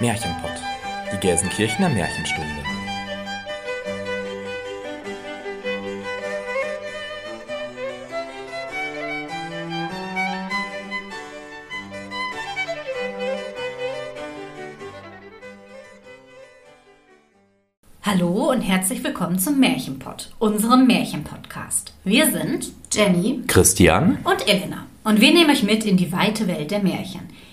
Märchenpott, die Gelsenkirchener Märchenstunde. Hallo und herzlich willkommen zum Märchenpott, unserem Märchenpodcast. Wir sind Jenny Christian und Elena und wir nehmen euch mit in die weite Welt der Märchen.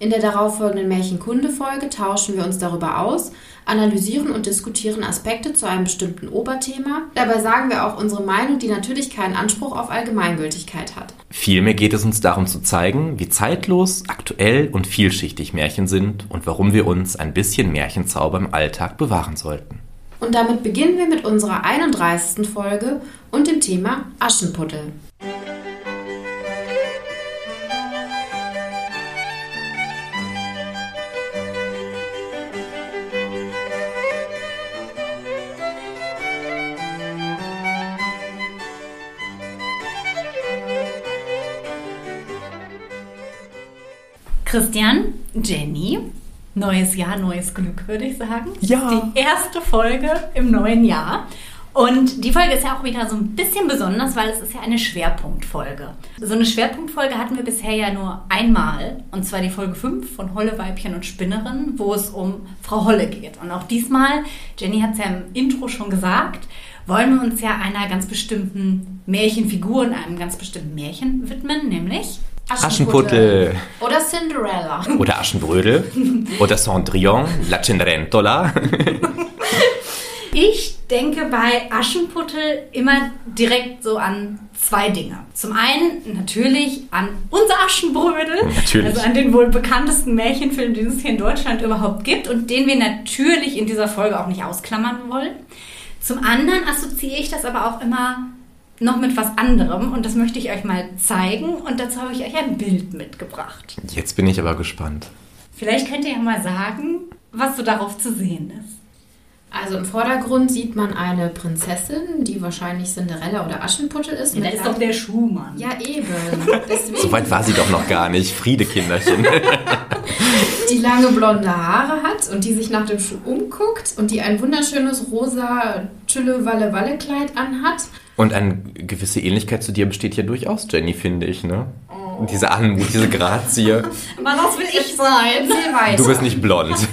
in der darauffolgenden Märchenkunde-Folge tauschen wir uns darüber aus, analysieren und diskutieren Aspekte zu einem bestimmten Oberthema. Dabei sagen wir auch unsere Meinung, die natürlich keinen Anspruch auf Allgemeingültigkeit hat. Vielmehr geht es uns darum zu zeigen, wie zeitlos, aktuell und vielschichtig Märchen sind und warum wir uns ein bisschen Märchenzauber im Alltag bewahren sollten. Und damit beginnen wir mit unserer 31. Folge und dem Thema Aschenputtel. Christian, Jenny, neues Jahr, neues Glück, würde ich sagen. Ja. Die erste Folge im neuen Jahr. Und die Folge ist ja auch wieder so ein bisschen besonders, weil es ist ja eine Schwerpunktfolge. So eine Schwerpunktfolge hatten wir bisher ja nur einmal, und zwar die Folge 5 von Holle, Weibchen und Spinnerin, wo es um Frau Holle geht. Und auch diesmal, Jenny hat es ja im Intro schon gesagt, wollen wir uns ja einer ganz bestimmten Märchenfigur und einem ganz bestimmten Märchen widmen, nämlich Aschenputtel. Oder Cinderella. Oder Aschenbrödel. Oder Cendrillon, La Cenerentola. Ich denke bei Aschenputtel immer direkt so an zwei Dinge. Zum einen natürlich an unser Aschenbrödel, Natürlich. also an den wohl bekanntesten Märchenfilm, den es hier in Deutschland überhaupt gibt und den wir natürlich in dieser Folge auch nicht ausklammern wollen. Zum anderen assoziiere ich das aber auch immer noch mit was anderem und das möchte ich euch mal zeigen und dazu habe ich euch ein Bild mitgebracht. Jetzt bin ich aber gespannt. Vielleicht könnt ihr ja mal sagen, was so darauf zu sehen ist. Also im Vordergrund sieht man eine Prinzessin, die wahrscheinlich Cinderella oder Aschenputtel ist. Da mit ist doch der Schuhmann. Ja, eben. Deswegen So weit war sie doch noch gar nicht. Friede, Kinderchen. die lange blonde Haare hat und die sich nach dem Schuh umguckt und die ein wunderschönes rosa Tülle-Walle-Walle-Kleid anhat. Und eine gewisse Ähnlichkeit zu dir besteht ja durchaus, Jenny, finde ich, ne? Diese Anmut, diese Grazie. Aber das will ich sein. Du bist nicht blond.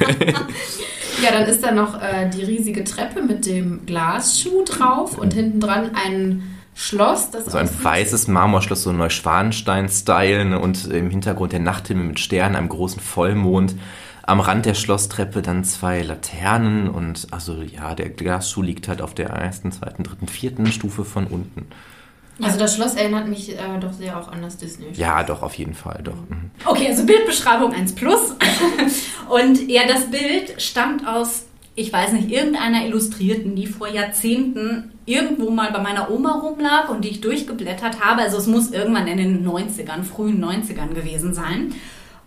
Ja, dann ist da noch äh, die riesige Treppe mit dem Glasschuh drauf und hinten dran ein Schloss, das So ein aussieht- weißes Marmorschloss, so Neuschwanstein-Style ne? und im Hintergrund der Nachthimmel mit Sternen, einem großen Vollmond. Am Rand der Schlosstreppe dann zwei Laternen und also ja, der Glasschuh liegt halt auf der ersten, zweiten, dritten, vierten Stufe von unten. Also das Schloss erinnert mich äh, doch sehr auch an das Disney. Ja, doch, auf jeden Fall, doch. Mhm. Okay, also Bildbeschreibung 1 plus. Und ja, das Bild stammt aus, ich weiß nicht, irgendeiner Illustrierten, die vor Jahrzehnten irgendwo mal bei meiner Oma rumlag und die ich durchgeblättert habe. Also es muss irgendwann in den 90ern, frühen 90ern gewesen sein.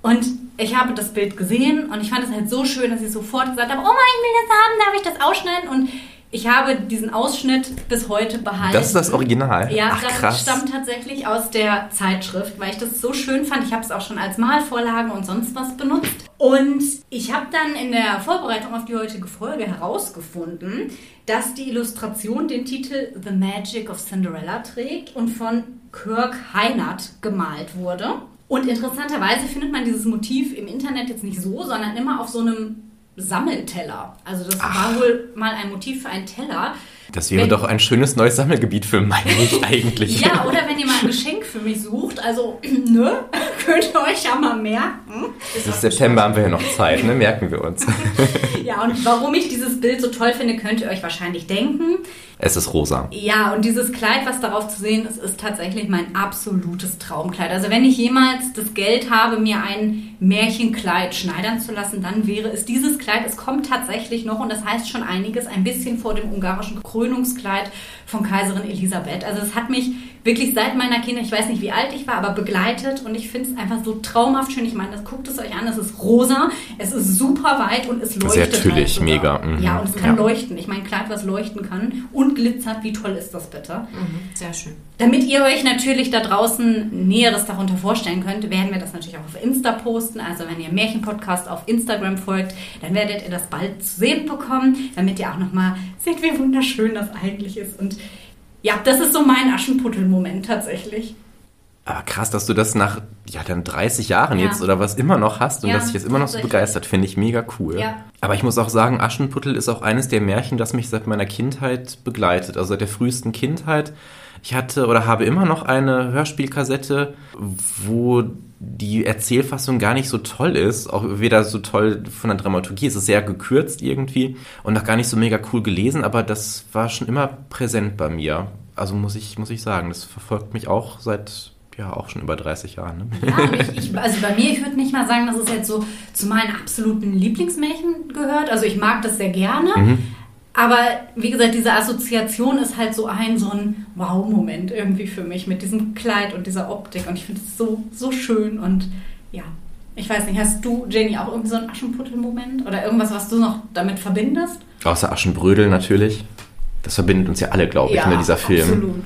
Und ich habe das Bild gesehen und ich fand es halt so schön, dass ich sofort gesagt habe, Oma, ich will das haben, darf ich das ausschneiden? Und ich habe diesen Ausschnitt bis heute behalten. Das ist das Original. Ja, Ach, das krass. stammt tatsächlich aus der Zeitschrift, weil ich das so schön fand. Ich habe es auch schon als Malvorlage und sonst was benutzt. Und ich habe dann in der Vorbereitung auf die heutige Folge herausgefunden, dass die Illustration den Titel The Magic of Cinderella trägt und von Kirk Heinert gemalt wurde. Und interessanterweise findet man dieses Motiv im Internet jetzt nicht so, sondern immer auf so einem Sammelteller. Also das war wohl mal ein Motiv für einen Teller. Das wäre Wenn- doch ein schönes neues Sammelgebiet für mich eigentlich. Ja, oder wenn ihr mal ein Geschenk für mich sucht, also, ne, könnt ihr euch ja mal merken. Bis September haben wir ja noch Zeit, ne? Merken wir uns. Ja, und warum ich dieses Bild so toll finde, könnt ihr euch wahrscheinlich denken. Es ist rosa. Ja, und dieses Kleid, was darauf zu sehen ist, ist tatsächlich mein absolutes Traumkleid. Also wenn ich jemals das Geld habe, mir ein Märchenkleid schneidern zu lassen, dann wäre es dieses Kleid. Es kommt tatsächlich noch, und das heißt schon einiges, ein bisschen vor dem ungarischen Krönungskleid von Kaiserin Elisabeth. Also es hat mich wirklich seit meiner Kinder, ich weiß nicht, wie alt ich war, aber begleitet und ich finde es einfach so traumhaft schön. Ich meine, das guckt es euch an, es ist rosa, es ist super weit und es leuchtet. Sehr tüllig, halt mega. Mhm. Ja, und es kann ja. leuchten. Ich meine, Kleid, was leuchten kann und glitzert, wie toll ist das bitte? Mhm. Sehr schön. Damit ihr euch natürlich da draußen Näheres darunter vorstellen könnt, werden wir das natürlich auch auf Insta posten. Also wenn ihr Märchenpodcast auf Instagram folgt, dann werdet ihr das bald zu sehen bekommen, damit ihr auch nochmal seht, wie wunderschön das eigentlich ist. Und ja, das ist so mein Aschenputtel-Moment tatsächlich. Aber krass, dass du das nach ja, dann 30 Jahren ja. jetzt oder was immer noch hast und ja, dass dich jetzt immer noch so begeistert, finde ich mega cool. Ja. Aber ich muss auch sagen, Aschenputtel ist auch eines der Märchen, das mich seit meiner Kindheit begleitet, also seit der frühesten Kindheit. Ich hatte oder habe immer noch eine Hörspielkassette, wo die Erzählfassung gar nicht so toll ist, auch weder so toll von der Dramaturgie, es ist sehr gekürzt irgendwie und auch gar nicht so mega cool gelesen, aber das war schon immer präsent bei mir. Also muss ich, muss ich sagen, das verfolgt mich auch seit ja auch schon über 30 Jahren. Ne? Ja, ich, ich, also bei mir, ich würde nicht mal sagen, dass es jetzt so zu meinen absoluten Lieblingsmärchen gehört. Also ich mag das sehr gerne. Mhm. Aber wie gesagt, diese Assoziation ist halt so ein, so ein Wow-Moment irgendwie für mich mit diesem Kleid und dieser Optik. Und ich finde es so, so schön. Und ja, ich weiß nicht, hast du, Jenny, auch irgendwie so einen Aschenputtel-Moment? Oder irgendwas, was du noch damit verbindest? Außer Aschenbrödel natürlich. Das verbindet uns ja alle, glaube ich, ja, ne, dieser Film. Absolut.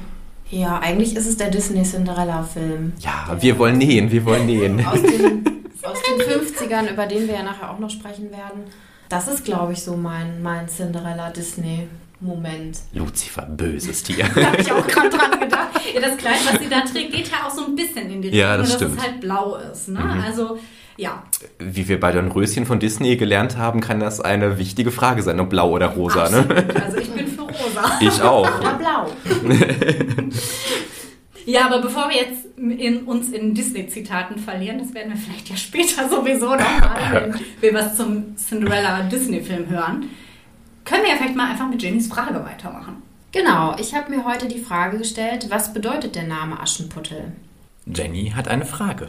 Ja, eigentlich ist es der Disney-Cinderella-Film. Ja, wir wollen nähen, wir wollen nähen. Aus den, aus den 50ern, über den wir ja nachher auch noch sprechen werden. Das ist, glaube ich, so mein, mein Cinderella-Disney-Moment. Lucifer, böses Tier. da habe ich auch gerade dran gedacht. Ja, das Kleid, was sie da trägt, geht ja auch so ein bisschen in die Richtung, ja, das dass stimmt. es halt blau ist. Ne? Mhm. Also, ja. Wie wir bei den Röschen von Disney gelernt haben, kann das eine wichtige Frage sein, ob blau oder rosa. Ne? Also ich bin für rosa. Ich auch. Oder blau. Ja, aber bevor wir jetzt in, uns in Disney-Zitaten verlieren, das werden wir vielleicht ja später sowieso noch machen, wenn wir was zum Cinderella-Disney-Film hören, können wir ja vielleicht mal einfach mit Jennys Frage weitermachen. Genau, ich habe mir heute die Frage gestellt, was bedeutet der Name Aschenputtel? Jenny hat eine Frage.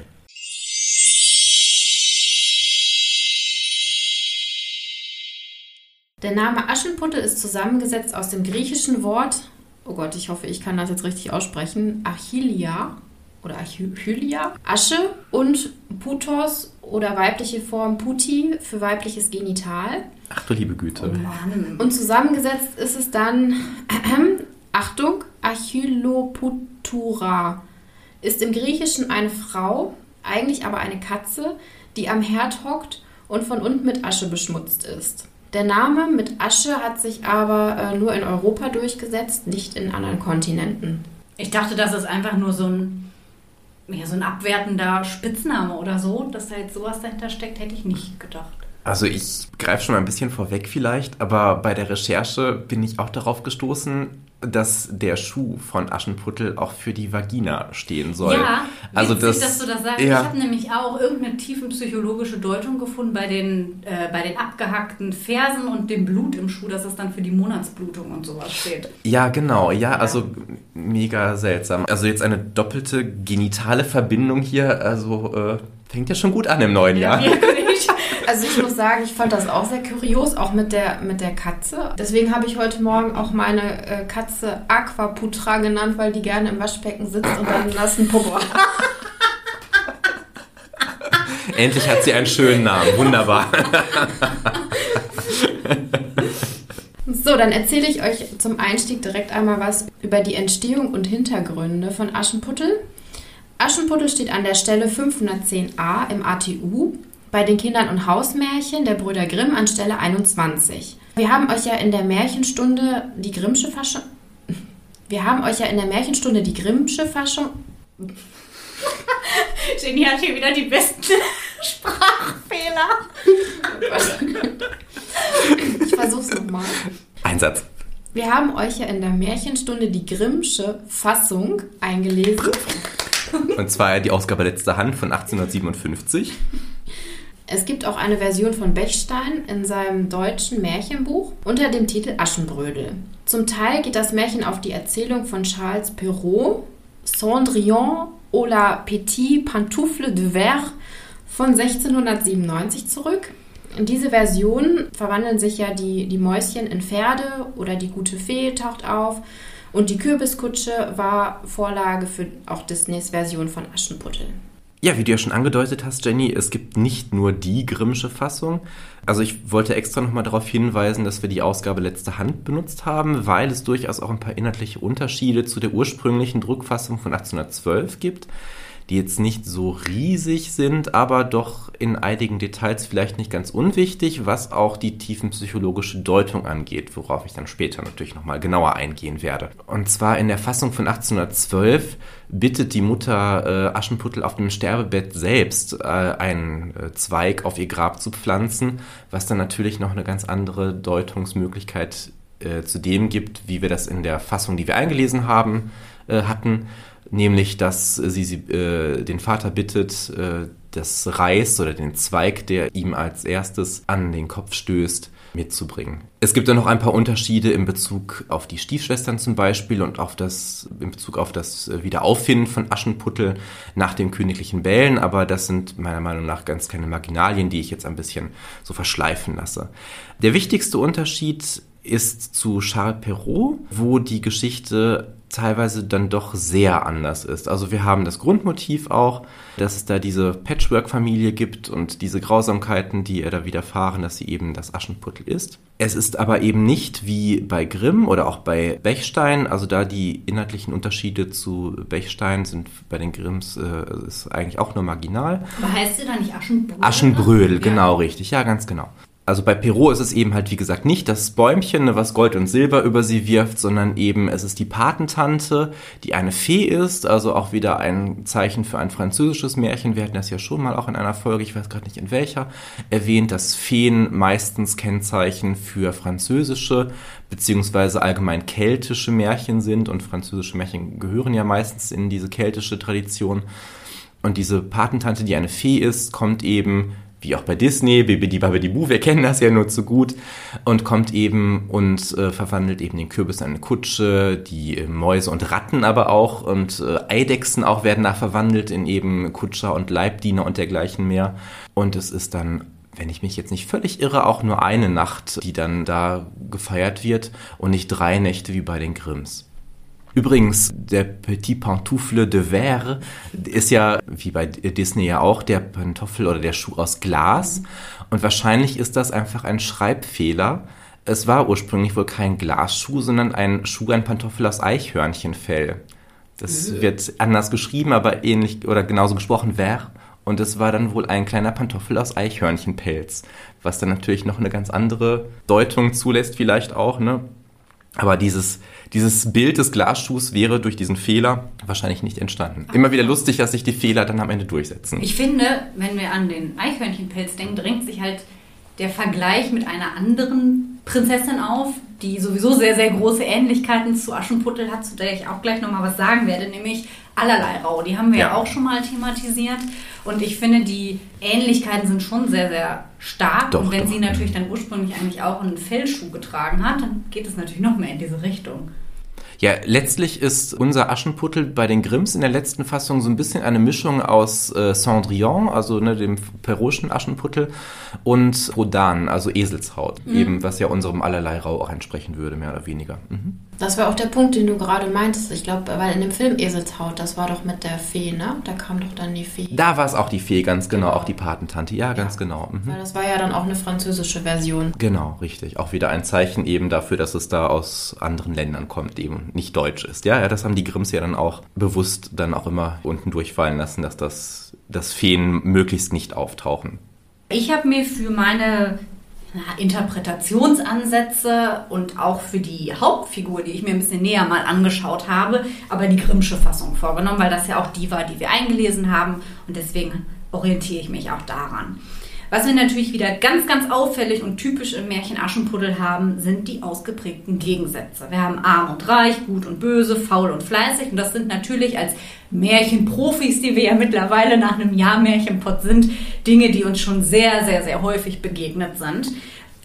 Der Name Aschenputtel ist zusammengesetzt aus dem griechischen Wort oh Gott, ich hoffe, ich kann das jetzt richtig aussprechen, Achillia oder Achillia, Asche und Putos oder weibliche Form Puti für weibliches Genital. Ach du liebe Güte. Oh Mann. Und zusammengesetzt ist es dann, äh, Achtung, Achilloputura. Ist im Griechischen eine Frau, eigentlich aber eine Katze, die am Herd hockt und von unten mit Asche beschmutzt ist. Der Name mit Asche hat sich aber äh, nur in Europa durchgesetzt, nicht in anderen Kontinenten. Ich dachte, das ist einfach nur so ein, ja, so ein abwertender Spitzname oder so. Dass da jetzt sowas dahinter steckt, hätte ich nicht gedacht. Also ich greife schon mal ein bisschen vorweg vielleicht, aber bei der Recherche bin ich auch darauf gestoßen, dass der Schuh von Aschenputtel auch für die Vagina stehen soll. Ja, also witzig, das, dass du das sagst. Ja. Ich habe nämlich auch irgendeine tiefenpsychologische Deutung gefunden bei den, äh, bei den abgehackten Fersen und dem Blut im Schuh, dass es dann für die Monatsblutung und sowas steht. Ja, genau. Ja, ja. also mega seltsam. Also jetzt eine doppelte genitale Verbindung hier, also äh, fängt ja schon gut an im neuen ja, Jahr. Also ich muss sagen, ich fand das auch sehr kurios, auch mit der, mit der Katze. Deswegen habe ich heute Morgen auch meine äh, Katze Aquaputra genannt, weil die gerne im Waschbecken sitzt und dann einen nassen Popo hat. Endlich hat sie einen schönen Namen. Wunderbar. So, dann erzähle ich euch zum Einstieg direkt einmal was über die Entstehung und Hintergründe von Aschenputtel. Aschenputtel steht an der Stelle 510a im ATU bei den Kindern und Hausmärchen der Brüder Grimm an Stelle 21. Wir haben euch ja in der Märchenstunde die Grimmsche Faschung. Wir haben euch ja in der Märchenstunde die Grimmsche Faschung. Jenny hat hier wieder die besten Sprachfehler. ich versuch's nochmal. Einsatz. Wir haben euch ja in der Märchenstunde die Grimmsche Fassung eingelesen. Und zwar die Ausgabe letzter Hand von 1857. Es gibt auch eine Version von Bechstein in seinem deutschen Märchenbuch unter dem Titel Aschenbrödel. Zum Teil geht das Märchen auf die Erzählung von Charles Perrault, Cendrillon ou la Petite Pantoufle de Verre von 1697 zurück. In diese Version verwandeln sich ja die, die Mäuschen in Pferde oder die gute Fee taucht auf. Und die Kürbiskutsche war Vorlage für auch Disneys Version von Aschenputtel. Ja, wie du ja schon angedeutet hast, Jenny, es gibt nicht nur die Grimmsche Fassung. Also ich wollte extra nochmal darauf hinweisen, dass wir die Ausgabe letzte Hand benutzt haben, weil es durchaus auch ein paar inhaltliche Unterschiede zu der ursprünglichen Druckfassung von 1812 gibt die jetzt nicht so riesig sind, aber doch in einigen Details vielleicht nicht ganz unwichtig, was auch die tiefenpsychologische Deutung angeht, worauf ich dann später natürlich nochmal genauer eingehen werde. Und zwar in der Fassung von 1812 bittet die Mutter äh, Aschenputtel auf dem Sterbebett selbst äh, einen äh, Zweig auf ihr Grab zu pflanzen, was dann natürlich noch eine ganz andere Deutungsmöglichkeit äh, zu dem gibt, wie wir das in der Fassung, die wir eingelesen haben, äh, hatten nämlich dass sie, sie äh, den Vater bittet, äh, das Reis oder den Zweig, der ihm als erstes an den Kopf stößt, mitzubringen. Es gibt dann noch ein paar Unterschiede in Bezug auf die Stiefschwestern zum Beispiel und auf das, in Bezug auf das Wiederauffinden von Aschenputtel nach dem königlichen Bällen, aber das sind meiner Meinung nach ganz kleine Marginalien, die ich jetzt ein bisschen so verschleifen lasse. Der wichtigste Unterschied ist zu Charles Perrault, wo die Geschichte teilweise dann doch sehr anders ist. Also wir haben das Grundmotiv auch, dass es da diese Patchwork-Familie gibt und diese Grausamkeiten, die ihr da widerfahren, dass sie eben das Aschenputtel ist. Es ist aber eben nicht wie bei Grimm oder auch bei Bechstein, also da die inhaltlichen Unterschiede zu Bechstein sind bei den Grimms äh, ist eigentlich auch nur marginal. Aber heißt sie da nicht Aschenbrödel? Aschenbrödel, genau, ja. richtig. Ja, ganz genau also bei Perrault ist es eben halt, wie gesagt, nicht das Bäumchen, ne, was Gold und Silber über sie wirft, sondern eben es ist die Patentante, die eine Fee ist, also auch wieder ein Zeichen für ein französisches Märchen. Wir hatten das ja schon mal auch in einer Folge, ich weiß gerade nicht in welcher, erwähnt, dass Feen meistens Kennzeichen für französische beziehungsweise allgemein keltische Märchen sind und französische Märchen gehören ja meistens in diese keltische Tradition. Und diese Patentante, die eine Fee ist, kommt eben wie auch bei Disney, Bibidi Babidi Boo, wir kennen das ja nur zu gut, und kommt eben und äh, verwandelt eben den Kürbis in eine Kutsche, die äh, Mäuse und Ratten aber auch und äh, Eidechsen auch werden da verwandelt in eben Kutscher und Leibdiener und dergleichen mehr. Und es ist dann wenn ich mich jetzt nicht völlig irre, auch nur eine Nacht, die dann da gefeiert wird und nicht drei Nächte wie bei den Grimms. Übrigens, der Petit Pantoufle de Verre ist ja, wie bei Disney ja auch, der Pantoffel oder der Schuh aus Glas. Und wahrscheinlich ist das einfach ein Schreibfehler. Es war ursprünglich wohl kein Glasschuh, sondern ein Schuh, ein Pantoffel aus Eichhörnchenfell. Das mhm. wird anders geschrieben, aber ähnlich oder genauso gesprochen, Ver. Und es war dann wohl ein kleiner Pantoffel aus Eichhörnchenpelz, was dann natürlich noch eine ganz andere Deutung zulässt, vielleicht auch, ne? Aber dieses, dieses Bild des Glasschuhs wäre durch diesen Fehler wahrscheinlich nicht entstanden. Immer wieder lustig, dass sich die Fehler dann am Ende durchsetzen. Ich finde, wenn wir an den Eichhörnchenpelz denken, drängt sich halt der Vergleich mit einer anderen Prinzessin auf, die sowieso sehr, sehr große Ähnlichkeiten zu Aschenputtel hat, zu der ich auch gleich nochmal was sagen werde, nämlich allerlei Rau. Die haben wir ja. ja. auch schon mal thematisiert. Und ich finde, die Ähnlichkeiten sind schon sehr, sehr stark. Doch, und wenn doch. sie natürlich dann ursprünglich eigentlich auch einen Fellschuh getragen hat, dann geht es natürlich noch mehr in diese Richtung. Ja, letztlich ist unser Aschenputtel bei den Grimms in der letzten Fassung so ein bisschen eine Mischung aus äh, Cendrillon, also ne, dem peruschen Aschenputtel, und Rodan, also Eselshaut, mhm. eben was ja unserem allerlei Rau auch entsprechen würde, mehr oder weniger. Mhm. Das war auch der Punkt, den du gerade meintest. Ich glaube, weil in dem Film Eselshaut, das war doch mit der Fee, ne? Da kam doch dann die Fee. Da war es auch die Fee, ganz genau, genau. auch die Patentante. Ja, ganz genau. Mhm. Weil das war ja dann auch eine französische Version. Genau, richtig. Auch wieder ein Zeichen eben dafür, dass es da aus anderen Ländern kommt, eben nicht deutsch ist. Ja, ja, das haben die Grimms ja dann auch bewusst dann auch immer unten durchfallen lassen, dass das, dass Feen möglichst nicht auftauchen. Ich habe mir für meine Interpretationsansätze und auch für die Hauptfigur, die ich mir ein bisschen näher mal angeschaut habe, aber die Grimmsche Fassung vorgenommen, weil das ja auch die war, die wir eingelesen haben und deswegen orientiere ich mich auch daran. Was wir natürlich wieder ganz, ganz auffällig und typisch im Märchen Aschenputtel haben, sind die ausgeprägten Gegensätze. Wir haben arm und reich, gut und böse, faul und fleißig. Und das sind natürlich als Märchenprofis, die wir ja mittlerweile nach einem Jahr Märchenpott sind, Dinge, die uns schon sehr, sehr, sehr häufig begegnet sind.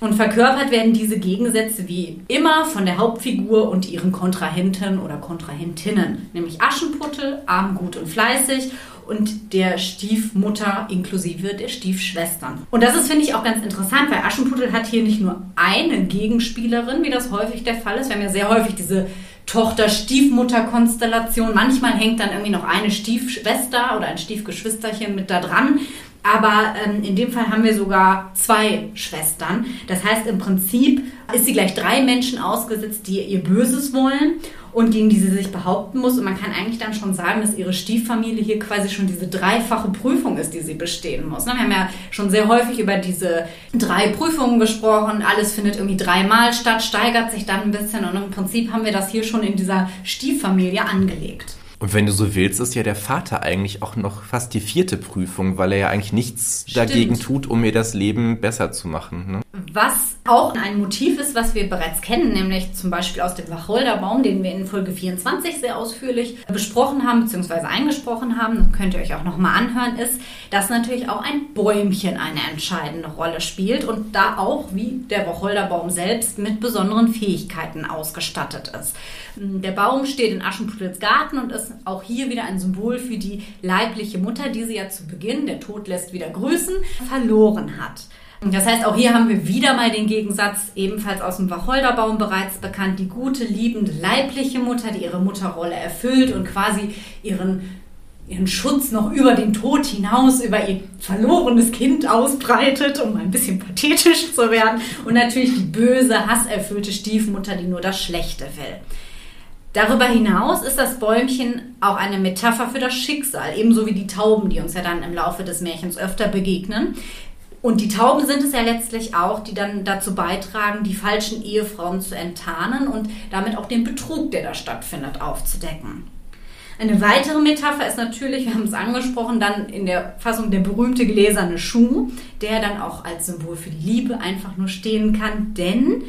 Und verkörpert werden diese Gegensätze wie immer von der Hauptfigur und ihren Kontrahenten oder Kontrahentinnen, nämlich Aschenputtel, arm, gut und fleißig und der Stiefmutter inklusive der Stiefschwestern. Und das ist, finde ich, auch ganz interessant, weil Aschenputtel hat hier nicht nur eine Gegenspielerin, wie das häufig der Fall ist. Wir haben ja sehr häufig diese Tochter-Stiefmutter-Konstellation. Manchmal hängt dann irgendwie noch eine Stiefschwester oder ein Stiefgeschwisterchen mit da dran. Aber ähm, in dem Fall haben wir sogar zwei Schwestern. Das heißt, im Prinzip ist sie gleich drei Menschen ausgesetzt, die ihr Böses wollen und gegen die sie sich behaupten muss. Und man kann eigentlich dann schon sagen, dass ihre Stieffamilie hier quasi schon diese dreifache Prüfung ist, die sie bestehen muss. Ne? Wir haben ja schon sehr häufig über diese drei Prüfungen gesprochen. Alles findet irgendwie dreimal statt, steigert sich dann ein bisschen. Und im Prinzip haben wir das hier schon in dieser Stieffamilie angelegt. Und wenn du so willst, ist ja der Vater eigentlich auch noch fast die vierte Prüfung, weil er ja eigentlich nichts Stimmt. dagegen tut, um mir das Leben besser zu machen. Ne? Was auch ein Motiv ist, was wir bereits kennen, nämlich zum Beispiel aus dem Wacholderbaum, den wir in Folge 24 sehr ausführlich besprochen haben, bzw. eingesprochen haben, könnt ihr euch auch nochmal anhören, ist, dass natürlich auch ein Bäumchen eine entscheidende Rolle spielt und da auch, wie der Wacholderbaum selbst, mit besonderen Fähigkeiten ausgestattet ist. Der Baum steht in Aschenputtels Garten und ist auch hier wieder ein Symbol für die leibliche Mutter, die sie ja zu Beginn, der Tod lässt wieder grüßen, verloren hat. Das heißt, auch hier haben wir wieder mal den Gegensatz, ebenfalls aus dem Wacholderbaum bereits bekannt, die gute, liebende, leibliche Mutter, die ihre Mutterrolle erfüllt und quasi ihren, ihren Schutz noch über den Tod hinaus, über ihr verlorenes Kind ausbreitet, um ein bisschen pathetisch zu werden. Und natürlich die böse, hasserfüllte Stiefmutter, die nur das Schlechte will. Darüber hinaus ist das Bäumchen auch eine Metapher für das Schicksal, ebenso wie die Tauben, die uns ja dann im Laufe des Märchens öfter begegnen. Und die Tauben sind es ja letztlich auch, die dann dazu beitragen, die falschen Ehefrauen zu enttarnen und damit auch den Betrug, der da stattfindet, aufzudecken. Eine weitere Metapher ist natürlich, wir haben es angesprochen, dann in der Fassung der berühmte gläserne Schuh, der dann auch als Symbol für die Liebe einfach nur stehen kann, denn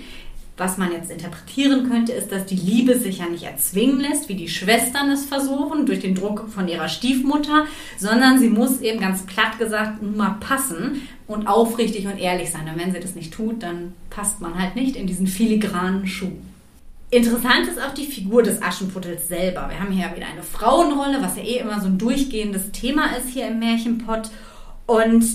was man jetzt interpretieren könnte, ist, dass die Liebe sich ja nicht erzwingen lässt, wie die Schwestern es versuchen, durch den Druck von ihrer Stiefmutter, sondern sie muss eben ganz platt gesagt nun mal passen und aufrichtig und ehrlich sein. Und wenn sie das nicht tut, dann passt man halt nicht in diesen filigranen Schuh. Interessant ist auch die Figur des Aschenputtels selber. Wir haben hier wieder eine Frauenrolle, was ja eh immer so ein durchgehendes Thema ist hier im Märchenpott. Und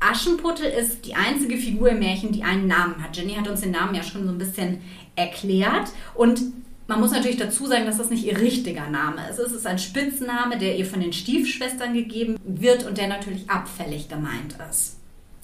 Aschenputtel ist die einzige Figur im Märchen, die einen Namen hat. Jenny hat uns den Namen ja schon so ein bisschen erklärt. Und man muss natürlich dazu sagen, dass das nicht ihr richtiger Name ist. Es ist ein Spitzname, der ihr von den Stiefschwestern gegeben wird und der natürlich abfällig gemeint ist.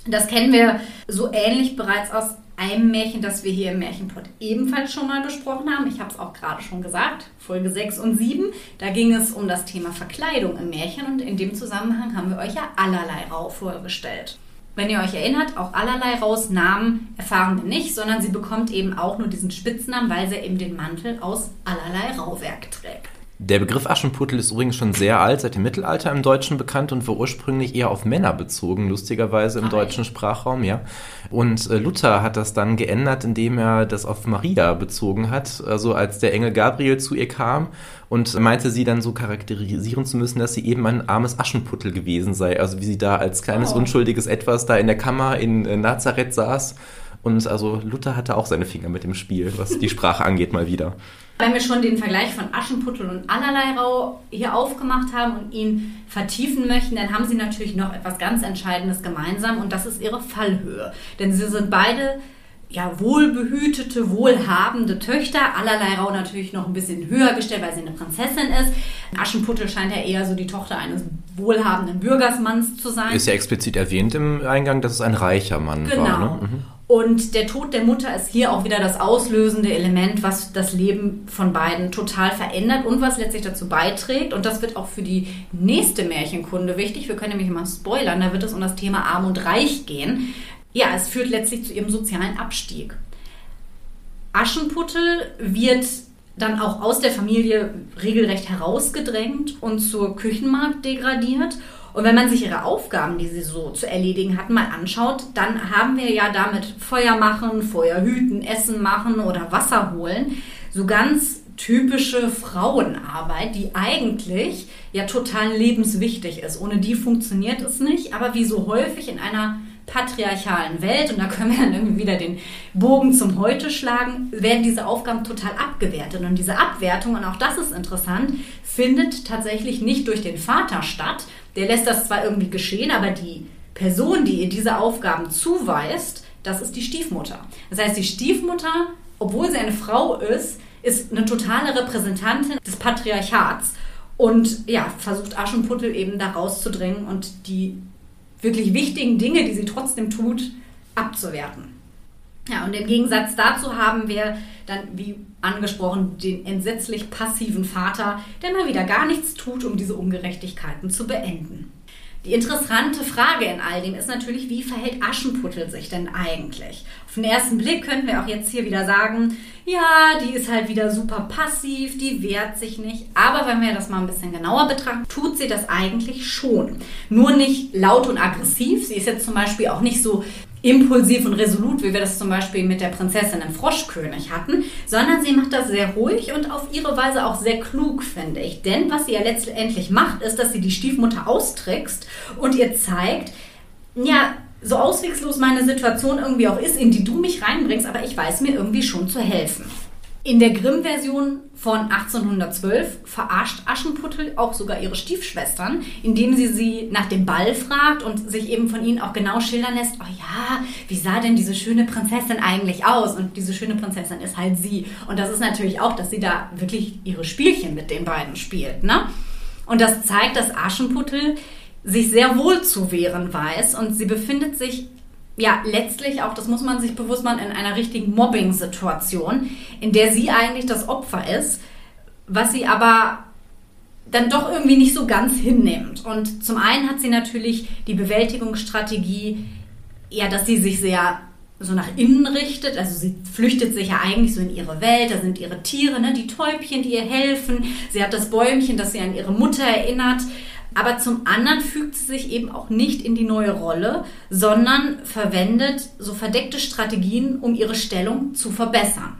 Das kennen wir so ähnlich bereits aus einem Märchen, das wir hier im Märchenpot ebenfalls schon mal besprochen haben. Ich habe es auch gerade schon gesagt, Folge 6 und 7. Da ging es um das Thema Verkleidung im Märchen und in dem Zusammenhang haben wir euch ja allerlei Rau vorgestellt. Wenn ihr euch erinnert, auch allerlei Raus Namen erfahren wir nicht, sondern sie bekommt eben auch nur diesen Spitznamen, weil sie eben den Mantel aus allerlei Rauwerk trägt. Der Begriff Aschenputtel ist übrigens schon sehr alt, seit dem Mittelalter im Deutschen bekannt und war ursprünglich eher auf Männer bezogen, lustigerweise im Ach, deutschen Sprachraum, ja. Und äh, Luther hat das dann geändert, indem er das auf Maria bezogen hat, also als der Engel Gabriel zu ihr kam und meinte sie dann so charakterisieren zu müssen, dass sie eben ein armes Aschenputtel gewesen sei, also wie sie da als kleines oh. unschuldiges Etwas da in der Kammer in äh, Nazareth saß. Und also Luther hatte auch seine Finger mit dem Spiel, was die Sprache angeht, mal wieder. Wenn wir schon den Vergleich von Aschenputtel und allerlei Rau hier aufgemacht haben und ihn vertiefen möchten, dann haben sie natürlich noch etwas ganz Entscheidendes gemeinsam und das ist ihre Fallhöhe. Denn sie sind beide ja, wohlbehütete, wohlhabende Töchter. Allerlei Rau natürlich noch ein bisschen höher gestellt, weil sie eine Prinzessin ist. Aschenputtel scheint ja eher so die Tochter eines wohlhabenden Bürgersmanns zu sein. Ist ja explizit erwähnt im Eingang, dass es ein reicher Mann genau. war. Ne? Mhm. Und der Tod der Mutter ist hier auch wieder das auslösende Element, was das Leben von beiden total verändert und was letztlich dazu beiträgt. Und das wird auch für die nächste Märchenkunde wichtig. Wir können nämlich mal spoilern, da wird es um das Thema Arm und Reich gehen. Ja, es führt letztlich zu ihrem sozialen Abstieg. Aschenputtel wird dann auch aus der Familie regelrecht herausgedrängt und zur Küchenmarkt degradiert und wenn man sich ihre Aufgaben, die sie so zu erledigen hatten, mal anschaut, dann haben wir ja damit Feuer machen, Feuer hüten, Essen machen oder Wasser holen. So ganz typische Frauenarbeit, die eigentlich ja total lebenswichtig ist. Ohne die funktioniert es nicht, aber wie so häufig in einer patriarchalen Welt, und da können wir dann irgendwie wieder den Bogen zum Heute schlagen, werden diese Aufgaben total abgewertet. Und diese Abwertung, und auch das ist interessant, findet tatsächlich nicht durch den Vater statt, der lässt das zwar irgendwie geschehen, aber die Person, die ihr diese Aufgaben zuweist, das ist die Stiefmutter. Das heißt, die Stiefmutter, obwohl sie eine Frau ist, ist eine totale Repräsentantin des Patriarchats und ja, versucht Aschenputtel eben da rauszudrängen und die wirklich wichtigen Dinge, die sie trotzdem tut, abzuwerten. Ja, und im Gegensatz dazu haben wir dann, wie angesprochen, den entsetzlich passiven Vater, der mal wieder gar nichts tut, um diese Ungerechtigkeiten zu beenden. Die interessante Frage in all dem ist natürlich, wie verhält Aschenputtel sich denn eigentlich? Auf den ersten Blick könnten wir auch jetzt hier wieder sagen, ja, die ist halt wieder super passiv, die wehrt sich nicht. Aber wenn wir das mal ein bisschen genauer betrachten, tut sie das eigentlich schon. Nur nicht laut und aggressiv. Sie ist jetzt zum Beispiel auch nicht so impulsiv und resolut, wie wir das zum Beispiel mit der Prinzessin im Froschkönig hatten, sondern sie macht das sehr ruhig und auf ihre Weise auch sehr klug, finde ich. Denn was sie ja letztendlich macht, ist, dass sie die Stiefmutter austrickst und ihr zeigt, ja, so auswegslos meine Situation irgendwie auch ist, in die du mich reinbringst, aber ich weiß mir irgendwie schon zu helfen. In der Grimm-Version von 1812 verarscht Aschenputtel auch sogar ihre Stiefschwestern, indem sie sie nach dem Ball fragt und sich eben von ihnen auch genau schildern lässt, oh ja, wie sah denn diese schöne Prinzessin eigentlich aus? Und diese schöne Prinzessin ist halt sie. Und das ist natürlich auch, dass sie da wirklich ihre Spielchen mit den beiden spielt. Ne? Und das zeigt, dass Aschenputtel sich sehr wohl zu wehren weiß und sie befindet sich ja, letztlich auch, das muss man sich bewusst machen, in einer richtigen Mobbing-Situation, in der sie eigentlich das Opfer ist, was sie aber dann doch irgendwie nicht so ganz hinnimmt. Und zum einen hat sie natürlich die Bewältigungsstrategie, ja, dass sie sich sehr so nach innen richtet. Also sie flüchtet sich ja eigentlich so in ihre Welt. Da sind ihre Tiere, ne? die Täubchen, die ihr helfen. Sie hat das Bäumchen, das sie an ihre Mutter erinnert. Aber zum anderen fügt sie sich eben auch nicht in die neue Rolle, sondern verwendet so verdeckte Strategien, um ihre Stellung zu verbessern.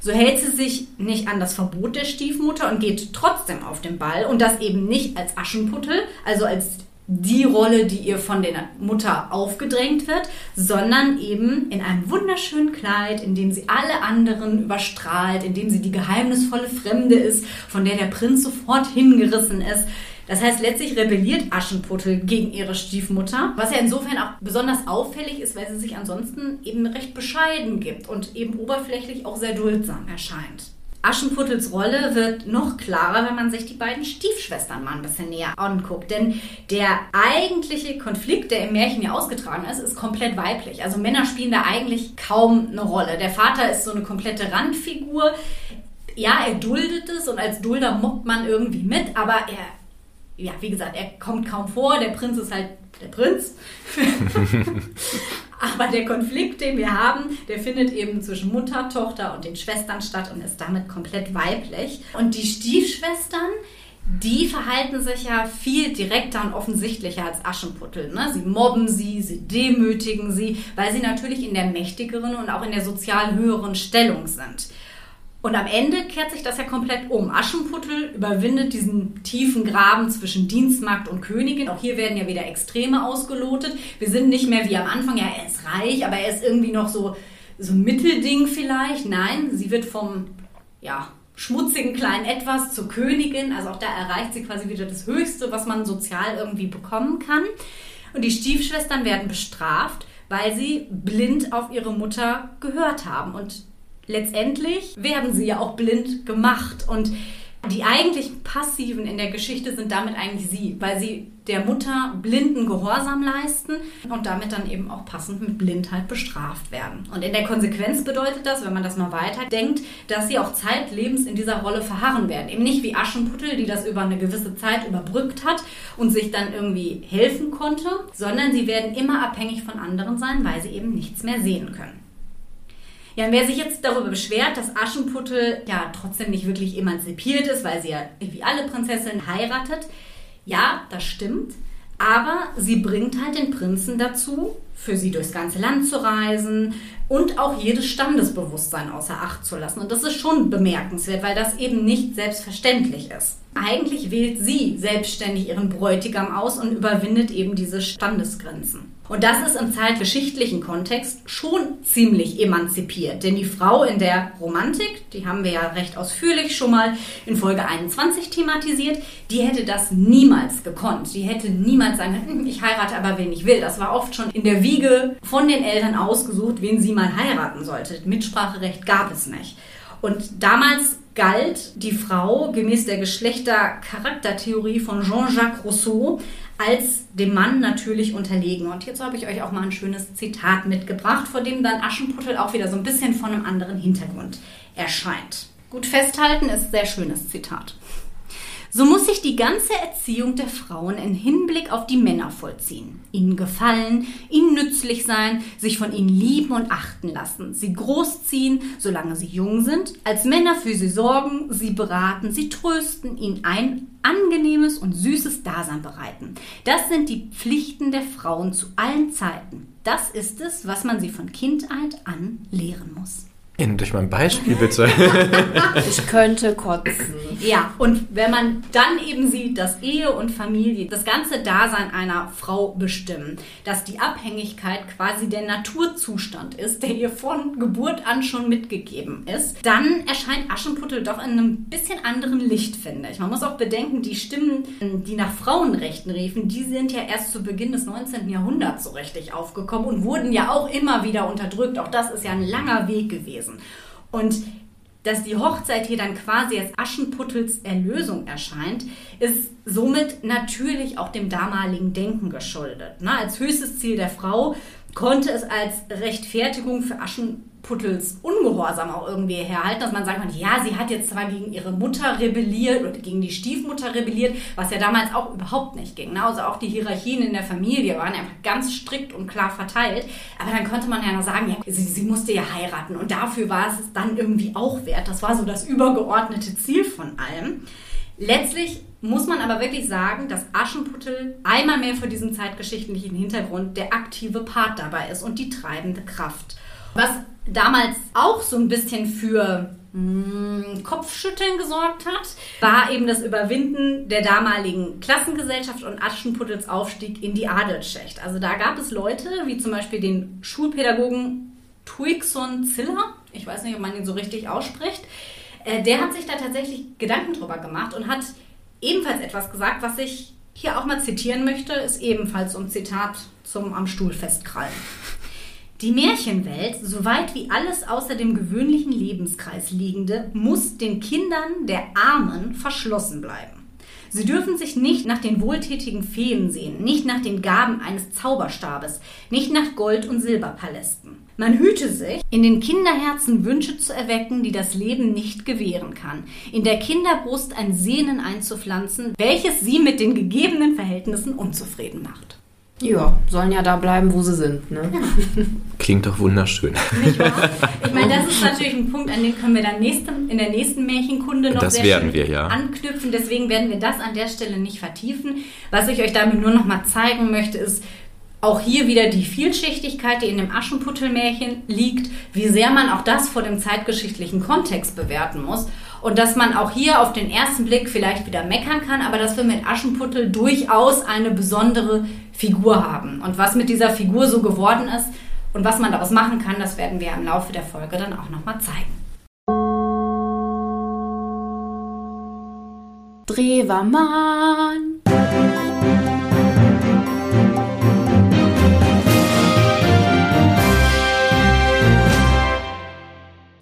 So hält sie sich nicht an das Verbot der Stiefmutter und geht trotzdem auf den Ball und das eben nicht als Aschenputtel, also als die Rolle, die ihr von der Mutter aufgedrängt wird, sondern eben in einem wunderschönen Kleid, in dem sie alle anderen überstrahlt, in dem sie die geheimnisvolle Fremde ist, von der der Prinz sofort hingerissen ist. Das heißt, letztlich rebelliert Aschenputtel gegen ihre Stiefmutter, was ja insofern auch besonders auffällig ist, weil sie sich ansonsten eben recht bescheiden gibt und eben oberflächlich auch sehr duldsam erscheint. Aschenputtels Rolle wird noch klarer, wenn man sich die beiden Stiefschwestern mal ein bisschen näher anguckt. Denn der eigentliche Konflikt, der im Märchen ja ausgetragen ist, ist komplett weiblich. Also Männer spielen da eigentlich kaum eine Rolle. Der Vater ist so eine komplette Randfigur. Ja, er duldet es und als Dulder mobbt man irgendwie mit, aber er ja, wie gesagt, er kommt kaum vor. Der Prinz ist halt der Prinz. Aber der Konflikt, den wir haben, der findet eben zwischen Mutter, Tochter und den Schwestern statt und ist damit komplett weiblich. Und die Stiefschwestern, die verhalten sich ja viel direkter und offensichtlicher als Aschenputtel. Ne? Sie mobben sie, sie demütigen sie, weil sie natürlich in der mächtigeren und auch in der sozial höheren Stellung sind. Und am Ende kehrt sich das ja komplett um. Aschenputtel überwindet diesen tiefen Graben zwischen Dienstmarkt und Königin. Auch hier werden ja wieder Extreme ausgelotet. Wir sind nicht mehr wie am Anfang, ja, er ist reich, aber er ist irgendwie noch so, so ein Mittelding vielleicht. Nein, sie wird vom, ja, schmutzigen kleinen Etwas zur Königin. Also auch da erreicht sie quasi wieder das Höchste, was man sozial irgendwie bekommen kann. Und die Stiefschwestern werden bestraft, weil sie blind auf ihre Mutter gehört haben. Und letztendlich werden sie ja auch blind gemacht. Und die eigentlichen Passiven in der Geschichte sind damit eigentlich sie, weil sie der Mutter blinden Gehorsam leisten und damit dann eben auch passend mit Blindheit bestraft werden. Und in der Konsequenz bedeutet das, wenn man das mal weiterdenkt, dass sie auch zeitlebens in dieser Rolle verharren werden. Eben nicht wie Aschenputtel, die das über eine gewisse Zeit überbrückt hat und sich dann irgendwie helfen konnte, sondern sie werden immer abhängig von anderen sein, weil sie eben nichts mehr sehen können. Ja, und wer sich jetzt darüber beschwert, dass Aschenputtel ja trotzdem nicht wirklich emanzipiert ist, weil sie ja wie alle Prinzessinnen heiratet, ja, das stimmt. Aber sie bringt halt den Prinzen dazu, für sie durchs ganze Land zu reisen und auch jedes Standesbewusstsein außer Acht zu lassen. Und das ist schon bemerkenswert, weil das eben nicht selbstverständlich ist. Eigentlich wählt sie selbstständig ihren Bräutigam aus und überwindet eben diese Standesgrenzen. Und das ist im zeitgeschichtlichen Kontext schon ziemlich emanzipiert. Denn die Frau in der Romantik, die haben wir ja recht ausführlich schon mal in Folge 21 thematisiert, die hätte das niemals gekonnt. Die hätte niemals sagen hm, ich heirate aber wen ich will. Das war oft schon in der Wiege von den Eltern ausgesucht, wen sie mal heiraten sollte. Mitspracherecht gab es nicht. Und damals galt die Frau gemäß der Geschlechtercharaktertheorie von Jean-Jacques Rousseau als dem Mann natürlich unterlegen. Und hierzu habe ich euch auch mal ein schönes Zitat mitgebracht, vor dem dann Aschenputtel auch wieder so ein bisschen von einem anderen Hintergrund erscheint. Gut festhalten ist ein sehr schönes Zitat. So muss sich die ganze Erziehung der Frauen in Hinblick auf die Männer vollziehen. Ihnen gefallen, ihnen nützlich sein, sich von ihnen lieben und achten lassen, sie großziehen, solange sie jung sind, als Männer für sie sorgen, sie beraten, sie trösten, ihnen ein angenehmes und süßes Dasein bereiten. Das sind die Pflichten der Frauen zu allen Zeiten. Das ist es, was man sie von Kindheit an lehren muss. Durch mein Beispiel bitte. ich könnte kotzen. Ja, und wenn man dann eben sieht, dass Ehe und Familie das ganze Dasein einer Frau bestimmen, dass die Abhängigkeit quasi der Naturzustand ist, der ihr von Geburt an schon mitgegeben ist, dann erscheint Aschenputtel doch in einem bisschen anderen Licht, finde ich. Man muss auch bedenken, die Stimmen, die nach Frauenrechten riefen, die sind ja erst zu Beginn des 19. Jahrhunderts so richtig aufgekommen und wurden ja auch immer wieder unterdrückt. Auch das ist ja ein langer Weg gewesen gewesen. Und dass die Hochzeit hier dann quasi als Aschenputtels Erlösung erscheint, ist somit natürlich auch dem damaligen Denken geschuldet. Ne? Als höchstes Ziel der Frau konnte es als Rechtfertigung für Aschenputtels Puttels Ungehorsam auch irgendwie herhalten, dass man sagen kann, ja, sie hat jetzt zwar gegen ihre Mutter rebelliert oder gegen die Stiefmutter rebelliert, was ja damals auch überhaupt nicht ging. Ne? Also auch die Hierarchien in der Familie waren einfach ganz strikt und klar verteilt. Aber dann konnte man ja noch sagen, ja, sie, sie musste ja heiraten und dafür war es dann irgendwie auch wert. Das war so das übergeordnete Ziel von allem. Letztlich muss man aber wirklich sagen, dass Aschenputtel einmal mehr für diesen zeitgeschichtlichen Hintergrund der aktive Part dabei ist und die treibende Kraft. Was damals auch so ein bisschen für hm, Kopfschütteln gesorgt hat, war eben das Überwinden der damaligen Klassengesellschaft und Aschenputtels Aufstieg in die Adelsschicht. Also da gab es Leute, wie zum Beispiel den Schulpädagogen Tuixon Ziller, ich weiß nicht, ob man ihn so richtig ausspricht, äh, der hat sich da tatsächlich Gedanken drüber gemacht und hat ebenfalls etwas gesagt, was ich hier auch mal zitieren möchte, ist ebenfalls so ein Zitat zum am Stuhl festkrallen. Die Märchenwelt, soweit wie alles außer dem gewöhnlichen Lebenskreis liegende, muss den Kindern der Armen verschlossen bleiben. Sie dürfen sich nicht nach den wohltätigen Feen sehen, nicht nach den Gaben eines Zauberstabes, nicht nach Gold- und Silberpalästen. Man hüte sich, in den Kinderherzen Wünsche zu erwecken, die das Leben nicht gewähren kann, in der Kinderbrust ein Sehnen einzupflanzen, welches sie mit den gegebenen Verhältnissen unzufrieden macht. Ja, sollen ja da bleiben, wo sie sind. Ne? Klingt doch wunderschön. Nicht wahr? Ich meine, das ist natürlich ein Punkt, an den können wir dann nächste, in der nächsten Märchenkunde noch das sehr werden schön wir, ja. anknüpfen. Deswegen werden wir das an der Stelle nicht vertiefen. Was ich euch damit nur noch mal zeigen möchte, ist, auch hier wieder die Vielschichtigkeit, die in dem Aschenputtelmärchen liegt, wie sehr man auch das vor dem zeitgeschichtlichen Kontext bewerten muss und dass man auch hier auf den ersten Blick vielleicht wieder meckern kann, aber dass wir mit Aschenputtel durchaus eine besondere Figur haben. Und was mit dieser Figur so geworden ist und was man daraus machen kann, das werden wir im Laufe der Folge dann auch nochmal zeigen. Drewermann.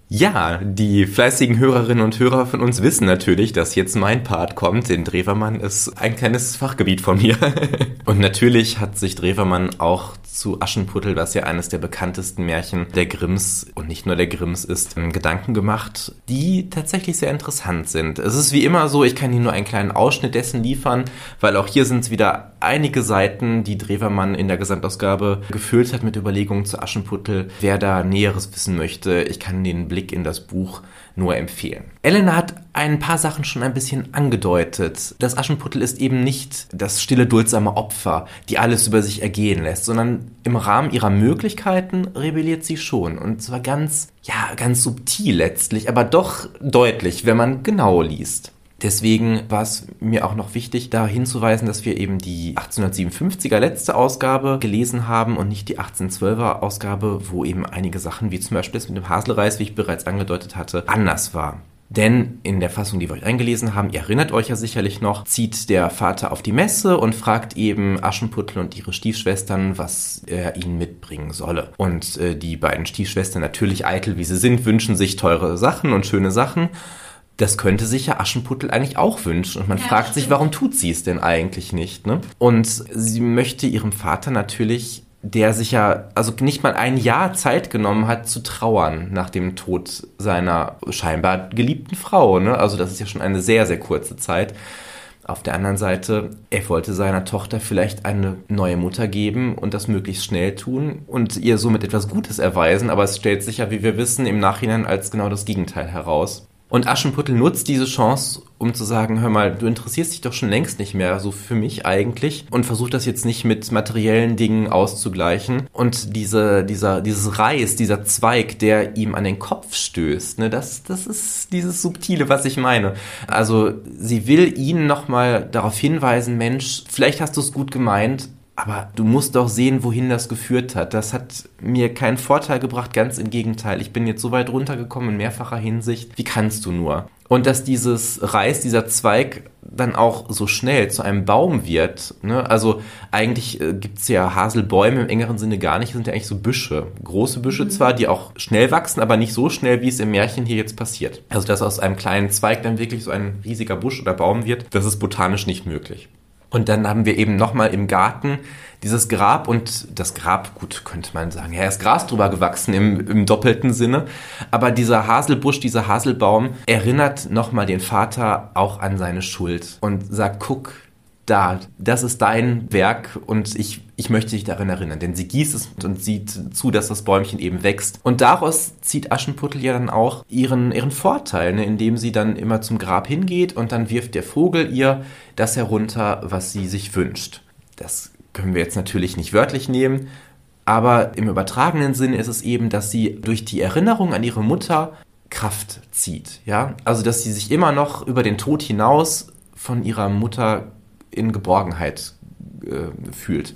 Ja, die fleißigen Hörerinnen und Hörer von uns wissen natürlich, dass jetzt mein Part kommt, denn Drewermann ist ein kleines Fachgebiet von mir. und natürlich hat sich Drewermann auch zu Aschenputtel, was ja eines der bekanntesten Märchen der Grimms und nicht nur der Grimms ist, Gedanken gemacht, die tatsächlich sehr interessant sind. Es ist wie immer so, ich kann Ihnen nur einen kleinen Ausschnitt dessen liefern, weil auch hier sind es wieder einige Seiten, die Drewermann in der Gesamtausgabe gefüllt hat mit Überlegungen zu Aschenputtel. Wer da Näheres wissen möchte, ich kann den Blick in das Buch nur empfehlen. Elena hat ein paar Sachen schon ein bisschen angedeutet. Das Aschenputtel ist eben nicht das stille, duldsame Opfer, die alles über sich ergehen lässt, sondern im Rahmen ihrer Möglichkeiten rebelliert sie schon. Und zwar ganz, ja, ganz subtil letztlich, aber doch deutlich, wenn man genau liest. Deswegen war es mir auch noch wichtig, da hinzuweisen, dass wir eben die 1857er letzte Ausgabe gelesen haben und nicht die 1812er Ausgabe, wo eben einige Sachen, wie zum Beispiel das mit dem Haselreis, wie ich bereits angedeutet hatte, anders war. Denn in der Fassung, die wir euch eingelesen haben, ihr erinnert euch ja sicherlich noch, zieht der Vater auf die Messe und fragt eben Aschenputtel und ihre Stiefschwestern, was er ihnen mitbringen solle. Und äh, die beiden Stiefschwestern, natürlich eitel wie sie sind, wünschen sich teure Sachen und schöne Sachen das könnte sich ja Aschenputtel eigentlich auch wünschen. Und man ja, fragt sich, warum tut sie es denn eigentlich nicht? Ne? Und sie möchte ihrem Vater natürlich, der sich ja also nicht mal ein Jahr Zeit genommen hat zu trauern nach dem Tod seiner scheinbar geliebten Frau. Ne? Also das ist ja schon eine sehr, sehr kurze Zeit. Auf der anderen Seite, er wollte seiner Tochter vielleicht eine neue Mutter geben und das möglichst schnell tun und ihr somit etwas Gutes erweisen, aber es stellt sich ja, wie wir wissen, im Nachhinein als genau das Gegenteil heraus. Und Aschenputtel nutzt diese Chance, um zu sagen, hör mal, du interessierst dich doch schon längst nicht mehr so für mich eigentlich und versucht das jetzt nicht mit materiellen Dingen auszugleichen. Und diese, dieser, dieses Reis, dieser Zweig, der ihm an den Kopf stößt, ne, das, das ist dieses Subtile, was ich meine. Also sie will ihn nochmal darauf hinweisen, Mensch, vielleicht hast du es gut gemeint, aber du musst doch sehen, wohin das geführt hat. Das hat mir keinen Vorteil gebracht, ganz im Gegenteil. Ich bin jetzt so weit runtergekommen in mehrfacher Hinsicht. Wie kannst du nur? Und dass dieses Reis, dieser Zweig dann auch so schnell zu einem Baum wird. Ne? Also eigentlich äh, gibt's ja Haselbäume im engeren Sinne gar nicht, sind ja eigentlich so Büsche. Große Büsche mhm. zwar, die auch schnell wachsen, aber nicht so schnell, wie es im Märchen hier jetzt passiert. Also dass aus einem kleinen Zweig dann wirklich so ein riesiger Busch oder Baum wird, das ist botanisch nicht möglich. Und dann haben wir eben nochmal im Garten dieses Grab und das Grab, gut, könnte man sagen, ja, ist Gras drüber gewachsen im, im doppelten Sinne. Aber dieser Haselbusch, dieser Haselbaum erinnert nochmal den Vater auch an seine Schuld und sagt, guck, da, das ist dein Werk und ich, ich möchte dich daran erinnern. Denn sie gießt es und sieht zu, dass das Bäumchen eben wächst. Und daraus zieht Aschenputtel ja dann auch ihren, ihren Vorteil, ne, indem sie dann immer zum Grab hingeht und dann wirft der Vogel ihr das herunter, was sie sich wünscht. Das können wir jetzt natürlich nicht wörtlich nehmen, aber im übertragenen Sinne ist es eben, dass sie durch die Erinnerung an ihre Mutter Kraft zieht, ja? Also, dass sie sich immer noch über den Tod hinaus von ihrer Mutter in Geborgenheit äh, fühlt.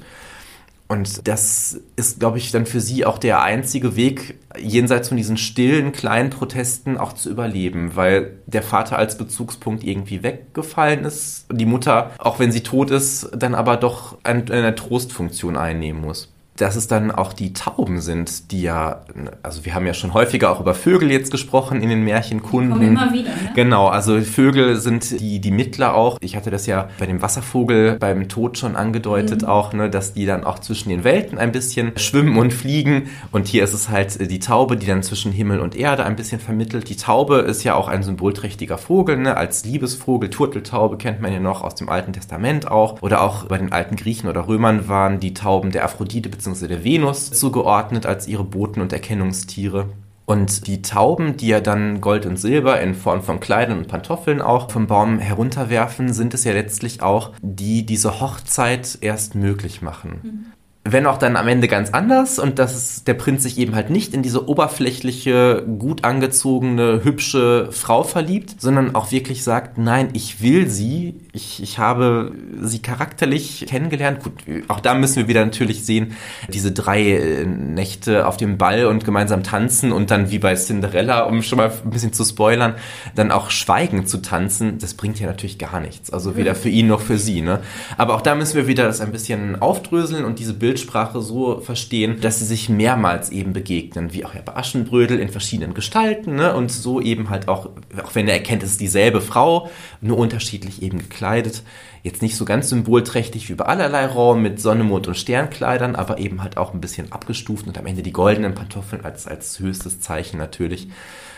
Und das ist, glaube ich, dann für sie auch der einzige Weg, jenseits von diesen stillen, kleinen Protesten auch zu überleben, weil der Vater als Bezugspunkt irgendwie weggefallen ist, die Mutter, auch wenn sie tot ist, dann aber doch eine Trostfunktion einnehmen muss dass es dann auch die Tauben sind, die ja, also wir haben ja schon häufiger auch über Vögel jetzt gesprochen in den Märchenkunden. Kommen immer wieder, ne? Genau, also Vögel sind die, die Mittler auch. Ich hatte das ja bei dem Wasservogel beim Tod schon angedeutet mhm. auch, ne, dass die dann auch zwischen den Welten ein bisschen schwimmen und fliegen. Und hier ist es halt die Taube, die dann zwischen Himmel und Erde ein bisschen vermittelt. Die Taube ist ja auch ein symbolträchtiger Vogel, ne, als Liebesvogel. Turteltaube kennt man ja noch aus dem Alten Testament auch. Oder auch bei den alten Griechen oder Römern waren die Tauben der Aphrodite bzw bzw. der Venus zugeordnet als ihre Boten und Erkennungstiere. Und die Tauben, die ja dann Gold und Silber in Form von Kleidern und Pantoffeln auch vom Baum herunterwerfen, sind es ja letztlich auch, die diese Hochzeit erst möglich machen. Mhm wenn auch dann am Ende ganz anders und dass der Prinz sich eben halt nicht in diese oberflächliche, gut angezogene, hübsche Frau verliebt, sondern auch wirklich sagt, nein, ich will sie, ich, ich habe sie charakterlich kennengelernt. Gut, auch da müssen wir wieder natürlich sehen, diese drei äh, Nächte auf dem Ball und gemeinsam tanzen und dann wie bei Cinderella, um schon mal ein bisschen zu spoilern, dann auch schweigend zu tanzen, das bringt ja natürlich gar nichts. Also weder für ihn noch für sie. Ne? Aber auch da müssen wir wieder das ein bisschen aufdröseln und diese Bilder Bildsprache so verstehen, dass sie sich mehrmals eben begegnen, wie auch ja bei Aschenbrödel in verschiedenen Gestalten ne? und so eben halt auch, auch wenn er erkennt, es ist dieselbe Frau, nur unterschiedlich eben gekleidet. Jetzt nicht so ganz symbolträchtig wie bei allerlei Raum mit Sonne, Mond und Sternkleidern, aber eben halt auch ein bisschen abgestuft und am Ende die goldenen Pantoffeln als, als höchstes Zeichen natürlich,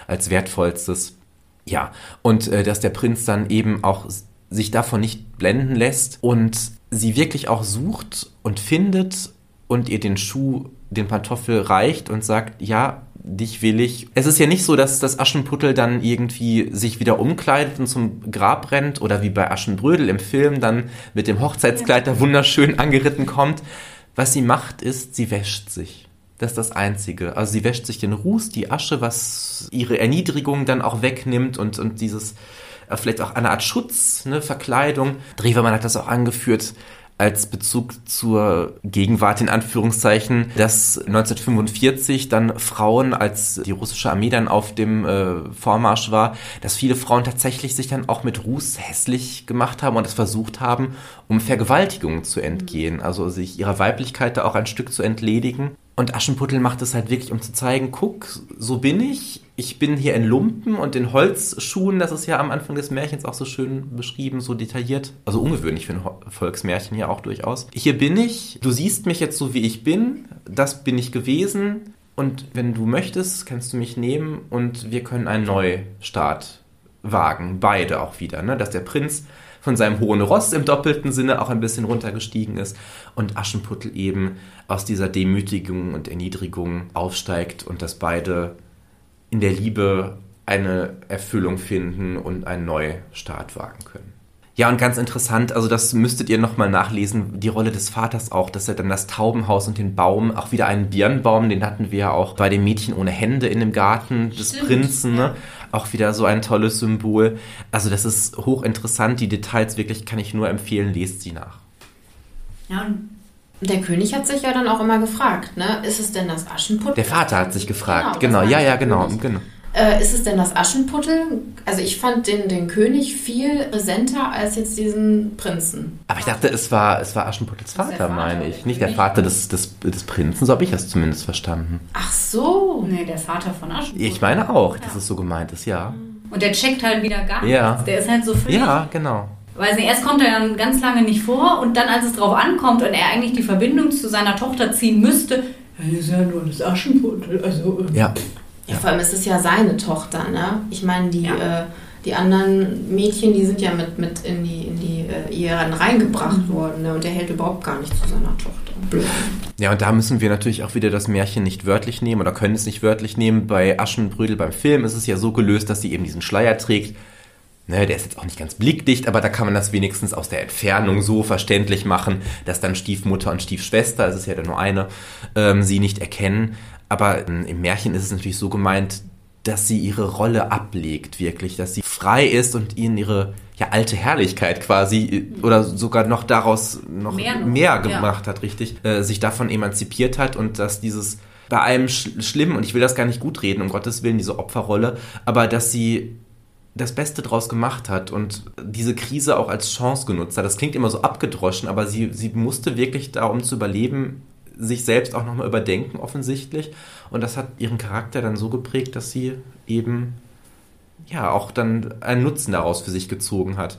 als wertvollstes. Ja, und äh, dass der Prinz dann eben auch sich davon nicht blenden lässt und sie wirklich auch sucht und findet und ihr den Schuh, den Pantoffel reicht und sagt, ja, dich will ich. Es ist ja nicht so, dass das Aschenputtel dann irgendwie sich wieder umkleidet und zum Grab rennt oder wie bei Aschenbrödel im Film dann mit dem Hochzeitskleid da wunderschön angeritten kommt. Was sie macht, ist, sie wäscht sich. Das ist das Einzige. Also sie wäscht sich den Ruß, die Asche, was ihre Erniedrigung dann auch wegnimmt und, und dieses vielleicht auch eine Art Schutz, ne, Verkleidung. Drewermann hat das auch angeführt, als Bezug zur Gegenwart in Anführungszeichen, dass 1945 dann Frauen, als die russische Armee dann auf dem äh, Vormarsch war, dass viele Frauen tatsächlich sich dann auch mit Ruß hässlich gemacht haben und es versucht haben, um Vergewaltigungen zu entgehen, also sich ihrer Weiblichkeit da auch ein Stück zu entledigen. Und Aschenputtel macht es halt wirklich, um zu zeigen, guck, so bin ich. Ich bin hier in Lumpen und in Holzschuhen. Das ist ja am Anfang des Märchens auch so schön beschrieben, so detailliert. Also ungewöhnlich für ein Volksmärchen ja auch durchaus. Hier bin ich. Du siehst mich jetzt so, wie ich bin. Das bin ich gewesen. Und wenn du möchtest, kannst du mich nehmen und wir können einen Neustart wagen. Beide auch wieder. Ne? Dass der Prinz von seinem hohen Ross im doppelten Sinne auch ein bisschen runtergestiegen ist und Aschenputtel eben aus dieser Demütigung und Erniedrigung aufsteigt und dass beide in der Liebe eine Erfüllung finden und einen Neustart wagen können. Ja, und ganz interessant, also das müsstet ihr nochmal nachlesen, die Rolle des Vaters auch, dass er dann das Taubenhaus und den Baum, auch wieder einen Birnbaum, den hatten wir ja auch bei dem Mädchen ohne Hände in dem Garten des Stimmt, Prinzen, ne? Auch wieder so ein tolles Symbol. Also das ist hochinteressant, die Details wirklich kann ich nur empfehlen, lest sie nach. Ja, und der König hat sich ja dann auch immer gefragt, ne? Ist es denn das Aschenputtel? Der Vater hat sich gefragt, genau, genau. ja, ja, genau, genau. Äh, ist es denn das Aschenputtel? Also ich fand den, den König viel präsenter als jetzt diesen Prinzen. Aber ich dachte, es war, es war Aschenputtels Vater, Vater, meine ich. Nicht der Vater des, des, des Prinzen, so habe ich das zumindest verstanden. Ach so. Nee, der Vater von Aschenputtel. Ich meine auch, ja. dass es so gemeint ist, ja. Und der checkt halt wieder gar ja. nichts. Der ist halt so völlig... Ja, genau. Weiß nicht, erst kommt er dann ganz lange nicht vor und dann, als es drauf ankommt und er eigentlich die Verbindung zu seiner Tochter ziehen müsste, ja, ist ja nur das Aschenputtel. Also, äh, ja. Ja, vor allem ist es ja seine Tochter, ne? Ich meine, die, ja. äh, die anderen Mädchen, die sind ja mit, mit in die, in die äh, Ehe reingebracht mhm. worden, ne? Und der hält überhaupt gar nicht zu seiner Tochter. Blöd. Ja, und da müssen wir natürlich auch wieder das Märchen nicht wörtlich nehmen oder können es nicht wörtlich nehmen. Bei Aschenbrödel beim Film ist es ja so gelöst, dass sie eben diesen Schleier trägt. Ne, der ist jetzt auch nicht ganz blickdicht, aber da kann man das wenigstens aus der Entfernung so verständlich machen, dass dann Stiefmutter und Stiefschwester, es ist ja dann nur eine, ähm, sie nicht erkennen. Aber im Märchen ist es natürlich so gemeint, dass sie ihre Rolle ablegt, wirklich, dass sie frei ist und ihnen ihre ja, alte Herrlichkeit quasi oder sogar noch daraus noch mehr, mehr gemacht ja. hat, richtig, äh, sich davon emanzipiert hat und dass dieses bei allem sch schlimm, und ich will das gar nicht gut reden, um Gottes Willen, diese Opferrolle, aber dass sie das Beste draus gemacht hat und diese Krise auch als Chance genutzt hat. Das klingt immer so abgedroschen, aber sie, sie musste wirklich da, um zu überleben, sich selbst auch nochmal überdenken, offensichtlich. Und das hat ihren Charakter dann so geprägt, dass sie eben ja auch dann einen Nutzen daraus für sich gezogen hat.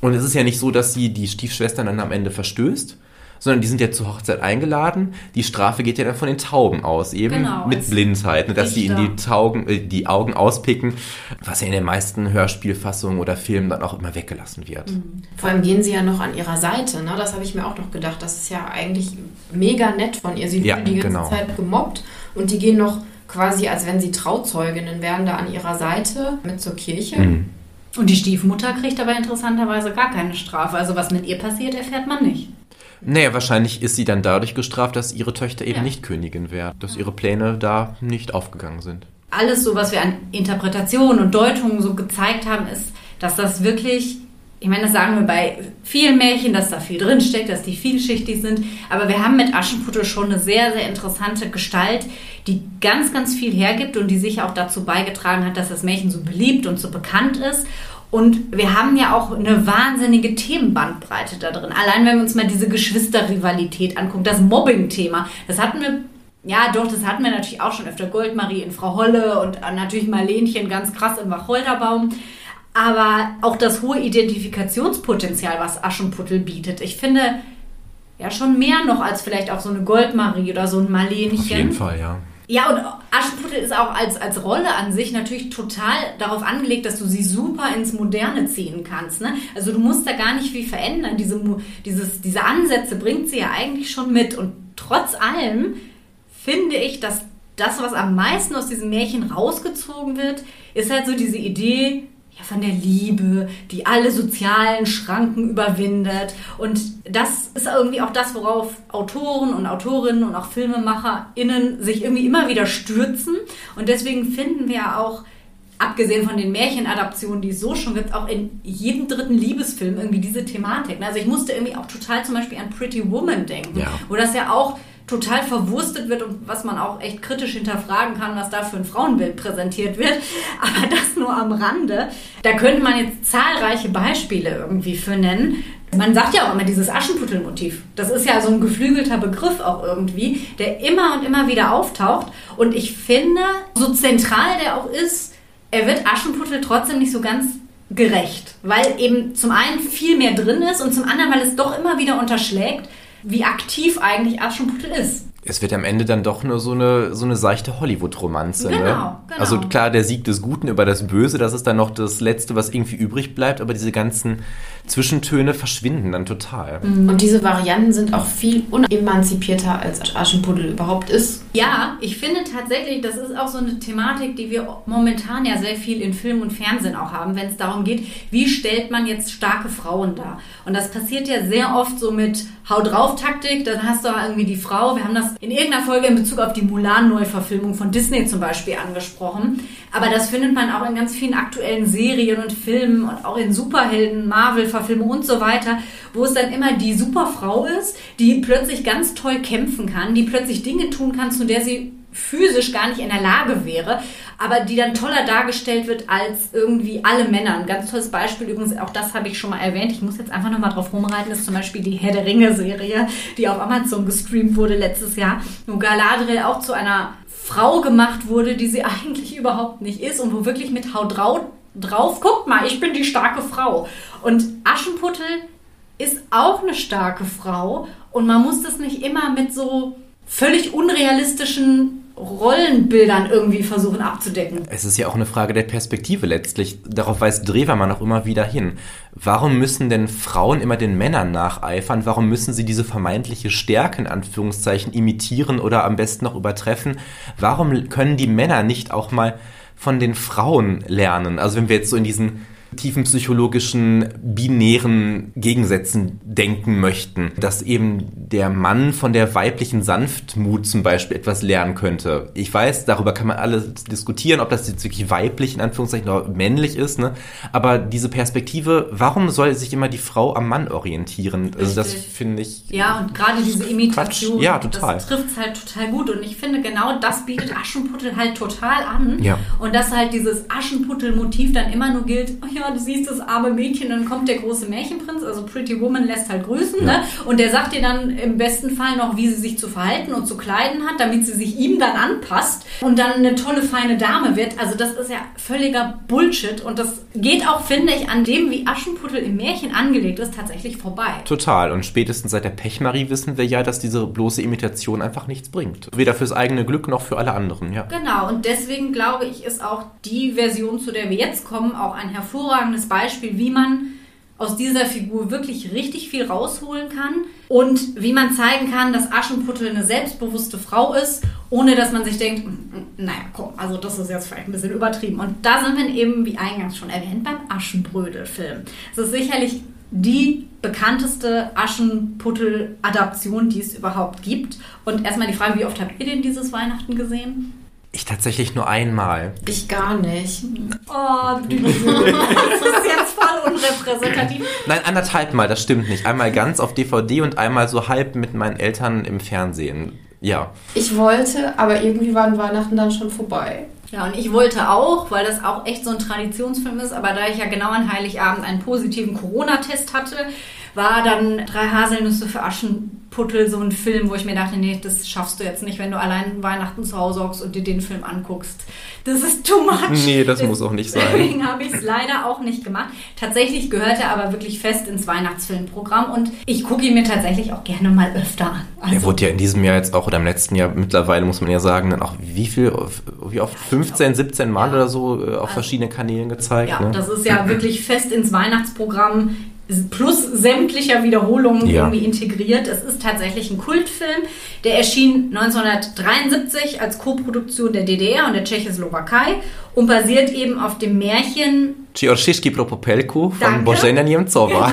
Und es ist ja nicht so, dass sie die Stiefschwestern dann am Ende verstößt, sondern die sind ja zur Hochzeit eingeladen. Die Strafe geht ja dann von den Tauben aus, eben genau, mit Blindheit, ne, dass sie ihnen die, Taugen, äh, die Augen auspicken, was ja in den meisten Hörspielfassungen oder Filmen dann auch immer weggelassen wird. Mhm. Vor allem gehen sie ja noch an ihrer Seite, ne? das habe ich mir auch noch gedacht. Das ist ja eigentlich mega nett von ihr. Sie ja, wird die ganze genau. Zeit gemobbt und die gehen noch quasi, als wenn sie Trauzeuginnen wären, da an ihrer Seite mit zur Kirche. Mhm. Und die Stiefmutter kriegt aber interessanterweise gar keine Strafe. Also was mit ihr passiert, erfährt man nicht. Naja, wahrscheinlich ist sie dann dadurch gestraft, dass ihre Töchter eben ja. nicht Königin wäre, dass ihre Pläne da nicht aufgegangen sind. Alles so, was wir an Interpretationen und Deutungen so gezeigt haben, ist, dass das wirklich, ich meine, das sagen wir bei vielen Märchen, dass da viel drinsteckt, dass die vielschichtig sind, aber wir haben mit Aschenputtel schon eine sehr, sehr interessante Gestalt, die ganz, ganz viel hergibt und die sich auch dazu beigetragen hat, dass das Märchen so beliebt und so bekannt ist und wir haben ja auch eine wahnsinnige Themenbandbreite da drin. Allein wenn wir uns mal diese Geschwisterrivalität angucken, das Mobbing-Thema, das hatten wir, ja doch, das hatten wir natürlich auch schon öfter. Goldmarie in Frau Holle und natürlich Marlenchen ganz krass im Wacholderbaum. Aber auch das hohe Identifikationspotenzial, was Aschenputtel bietet. Ich finde ja schon mehr noch als vielleicht auch so eine Goldmarie oder so ein Marlenchen. Auf jeden Fall, ja. Ja, und Aschenputtel ist auch als, als Rolle an sich natürlich total darauf angelegt, dass du sie super ins Moderne ziehen kannst. Ne? Also du musst da gar nicht viel verändern. Diese, dieses, diese Ansätze bringt sie ja eigentlich schon mit. Und trotz allem finde ich, dass das, was am meisten aus diesem Märchen rausgezogen wird, ist halt so diese Idee, von der Liebe, die alle sozialen Schranken überwindet. Und das ist irgendwie auch das, worauf Autoren und Autorinnen und auch FilmemacherInnen sich irgendwie immer wieder stürzen. Und deswegen finden wir auch abgesehen von den Märchenadaptionen, die es so schon gibt, auch in jedem dritten Liebesfilm irgendwie diese Thematik. Also ich musste irgendwie auch total zum Beispiel an Pretty Woman denken, Ja. wo das ja auch total verwurstet wird und was man auch echt kritisch hinterfragen kann, was da für ein Frauenbild präsentiert wird. Aber das nur am Rande. Da könnte man jetzt zahlreiche Beispiele irgendwie für nennen. Man sagt ja auch immer dieses Aschenputtelmotiv. Das ist ja so ein geflügelter Begriff auch irgendwie, der immer und immer wieder auftaucht. Und ich finde, so zentral der auch ist, er wird Aschenputtel trotzdem nicht so ganz gerecht. Weil eben zum einen viel mehr drin ist und zum anderen, weil es doch immer wieder unterschlägt, wie aktiv eigentlich Aschenputtel ist. Es wird am Ende dann doch nur so eine, so eine seichte Hollywood-Romanze. ne? Genau, genau. Also klar, der Sieg des Guten über das Böse, das ist dann noch das Letzte, was irgendwie übrig bleibt, aber diese ganzen Zwischentöne verschwinden dann total. Und diese Varianten sind auch viel unemanzipierter als Aschenputtel überhaupt ist. Ja, ich finde tatsächlich, das ist auch so eine Thematik, die wir momentan ja sehr viel in Film und Fernsehen auch haben, wenn es darum geht, wie stellt man jetzt starke Frauen dar. Und das passiert ja sehr oft so mit Hau drauf Taktik, dann hast du irgendwie die Frau, wir haben das in irgendeiner Folge in Bezug auf die Mulan-Neuverfilmung von Disney zum Beispiel angesprochen, aber das findet man auch in ganz vielen aktuellen Serien und Filmen und auch in Superhelden, Marvel-Verfilmungen und so weiter, wo es dann immer die Superfrau ist, die plötzlich ganz toll kämpfen kann, die plötzlich Dinge tun kann, zu der sie physisch gar nicht in der Lage wäre, aber die dann toller dargestellt wird als irgendwie alle Männer. Ein ganz tolles Beispiel übrigens, auch das habe ich schon mal erwähnt, ich muss jetzt einfach nochmal drauf rumreiten, ist zum Beispiel die Herr der Ringe-Serie, die auf Amazon gestreamt wurde letztes Jahr, wo Galadriel auch zu einer Frau gemacht wurde, die sie eigentlich überhaupt nicht ist und wo wirklich mit Hau drau drauf, guckt mal, ich bin die starke Frau. Und Aschenputtel ist auch eine starke Frau und man muss das nicht immer mit so völlig unrealistischen Rollenbildern irgendwie versuchen abzudecken. Es ist ja auch eine Frage der Perspektive letztlich. Darauf weist Drewermann auch immer wieder hin. Warum müssen denn Frauen immer den Männern nacheifern? Warum müssen sie diese vermeintliche Stärke in Anführungszeichen imitieren oder am besten noch übertreffen? Warum können die Männer nicht auch mal von den Frauen lernen? Also wenn wir jetzt so in diesen tiefen psychologischen binären Gegensätzen denken möchten, dass eben der Mann von der weiblichen Sanftmut zum Beispiel etwas lernen könnte. Ich weiß, darüber kann man alles diskutieren, ob das jetzt wirklich weiblich in Anführungszeichen oder männlich ist, ne? Aber diese Perspektive, warum soll sich immer die Frau am Mann orientieren? Also das Richtig. finde ich. Ja, und gerade diese Imitation, Quatsch. Ja, total. das trifft es halt total gut. Und ich finde, genau das bietet Aschenputtel halt total an. Ja. Und dass halt dieses Aschenputtel-Motiv dann immer nur gilt, oh ja, du siehst das arme Mädchen, dann kommt der große Märchenprinz, also Pretty Woman lässt halt grüßen, Ja. ne? Und der sagt dir dann im besten Fall noch, wie sie sich zu verhalten und zu kleiden hat, damit sie sich ihm dann anpasst und dann eine tolle, feine Dame wird. Also das ist ja völliger Bullshit. Und das geht auch, finde ich, an dem, wie Aschenputtel im Märchen angelegt ist, tatsächlich vorbei. Total. Und spätestens seit der Pechmarie wissen wir ja, dass diese bloße Imitation einfach nichts bringt. Weder fürs eigene Glück noch für alle anderen, ja. Genau, und deswegen glaube ich, ist auch die Version, zu der wir jetzt kommen, auch ein hervorragendes Beispiel, wie man aus dieser Figur wirklich richtig viel rausholen kann und wie man zeigen kann, dass Aschenputtel eine selbstbewusste Frau ist, ohne dass man sich denkt, "Mm, mm, naja, komm, also das ist jetzt vielleicht ein bisschen übertrieben. Und da sind wir eben, wie eingangs schon erwähnt, beim Aschenbrödel-Film. Es ist sicherlich die bekannteste Aschenputtel-Adaption, die es überhaupt gibt. Und erstmal die Frage, wie oft habt ihr denn dieses Weihnachten gesehen? Ich tatsächlich nur einmal. Ich gar nicht. Oh, du, das ist jetzt voll unrepräsentativ. Nein, anderthalb Mal, das stimmt nicht. Einmal ganz auf DVD und einmal so halb mit meinen Eltern im Fernsehen. Ja. Ich wollte, aber irgendwie waren Weihnachten dann schon vorbei. Ja, und ich wollte auch, weil das auch echt so ein Traditionsfilm ist, aber da ich ja genau an Heiligabend einen positiven Corona-Test hatte, war dann Drei Haselnüsse für Aschenputtel so ein Film, wo ich mir dachte, nee, das schaffst du jetzt nicht, wenn du allein Weihnachten zu Hause hockst und dir den Film anguckst. Das ist too much. Nee, das muss auch nicht sein. Deswegen habe ich es leider auch nicht gemacht. Tatsächlich gehört er aber wirklich fest ins Weihnachtsfilmprogramm und ich gucke ihn mir tatsächlich auch gerne mal öfter an. Also, Er wurde ja in diesem Jahr jetzt auch oder im letzten Jahr mittlerweile, muss man ja sagen, dann auch wie viel, wie oft? 15, 17 Mal Ja. oder so äh, auf verschiedenen Kanälen gezeigt. Ja, ne? das ist ja wirklich fest ins Weihnachtsprogramm plus sämtlicher Wiederholungen Ja. irgendwie integriert. Es ist tatsächlich ein Kultfilm. Der erschien 1973 als Koproduktion der DDR und der Tschechoslowakei und basiert eben auf dem Märchen Ciorszewski Propopelku von. Bożena Niemcowa.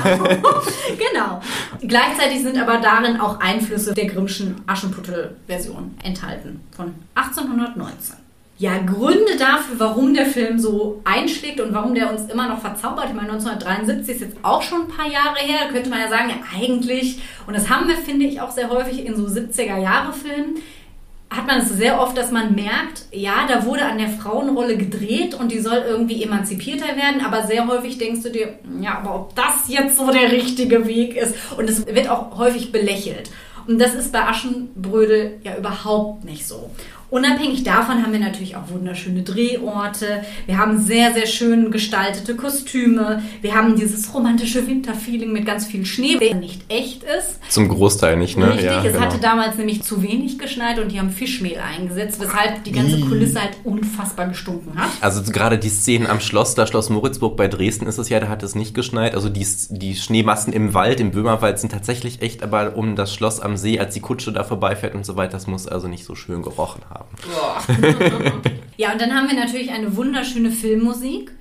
genau. Gleichzeitig sind aber darin auch Einflüsse der Grimmschen Aschenputtel-Version enthalten von 1819. ja, Gründe dafür, warum der Film so einschlägt und warum der uns immer noch verzaubert. Ich meine, 1973 ist jetzt auch schon ein paar Jahre her. Da könnte man ja sagen, ja, eigentlich, und das haben wir, finde ich, auch sehr häufig in so 70er-Jahre-Filmen, hat man es sehr oft, dass man merkt, ja, da wurde an der Frauenrolle gedreht und die soll irgendwie emanzipierter werden, aber sehr häufig denkst du dir, ja, aber ob das jetzt so der richtige Weg ist und es wird auch häufig belächelt. Und das ist bei Aschenbrödel ja überhaupt nicht so. Unabhängig davon haben wir natürlich auch wunderschöne Drehorte. Wir haben sehr, sehr schön gestaltete Kostüme. Wir haben dieses romantische Winterfeeling mit ganz viel Schnee, der nicht echt ist. Zum Großteil nicht, ne? Richtig, ja, es genau. hatte damals nämlich zu wenig geschneit und die haben Fischmehl eingesetzt, weshalb die ganze Kulisse halt unfassbar gestunken hat. Also gerade die Szenen am Schloss, da Schloss Moritzburg bei Dresden ist es ja, da hat es nicht geschneit. Also die, die Schneemassen im Wald, im Böhmerwald sind tatsächlich echt, aber um das Schloss am See, als die Kutsche da vorbeifährt und so weiter, das muss also nicht so schön gerochen haben haben. ja, und dann haben wir natürlich eine wunderschöne Filmmusik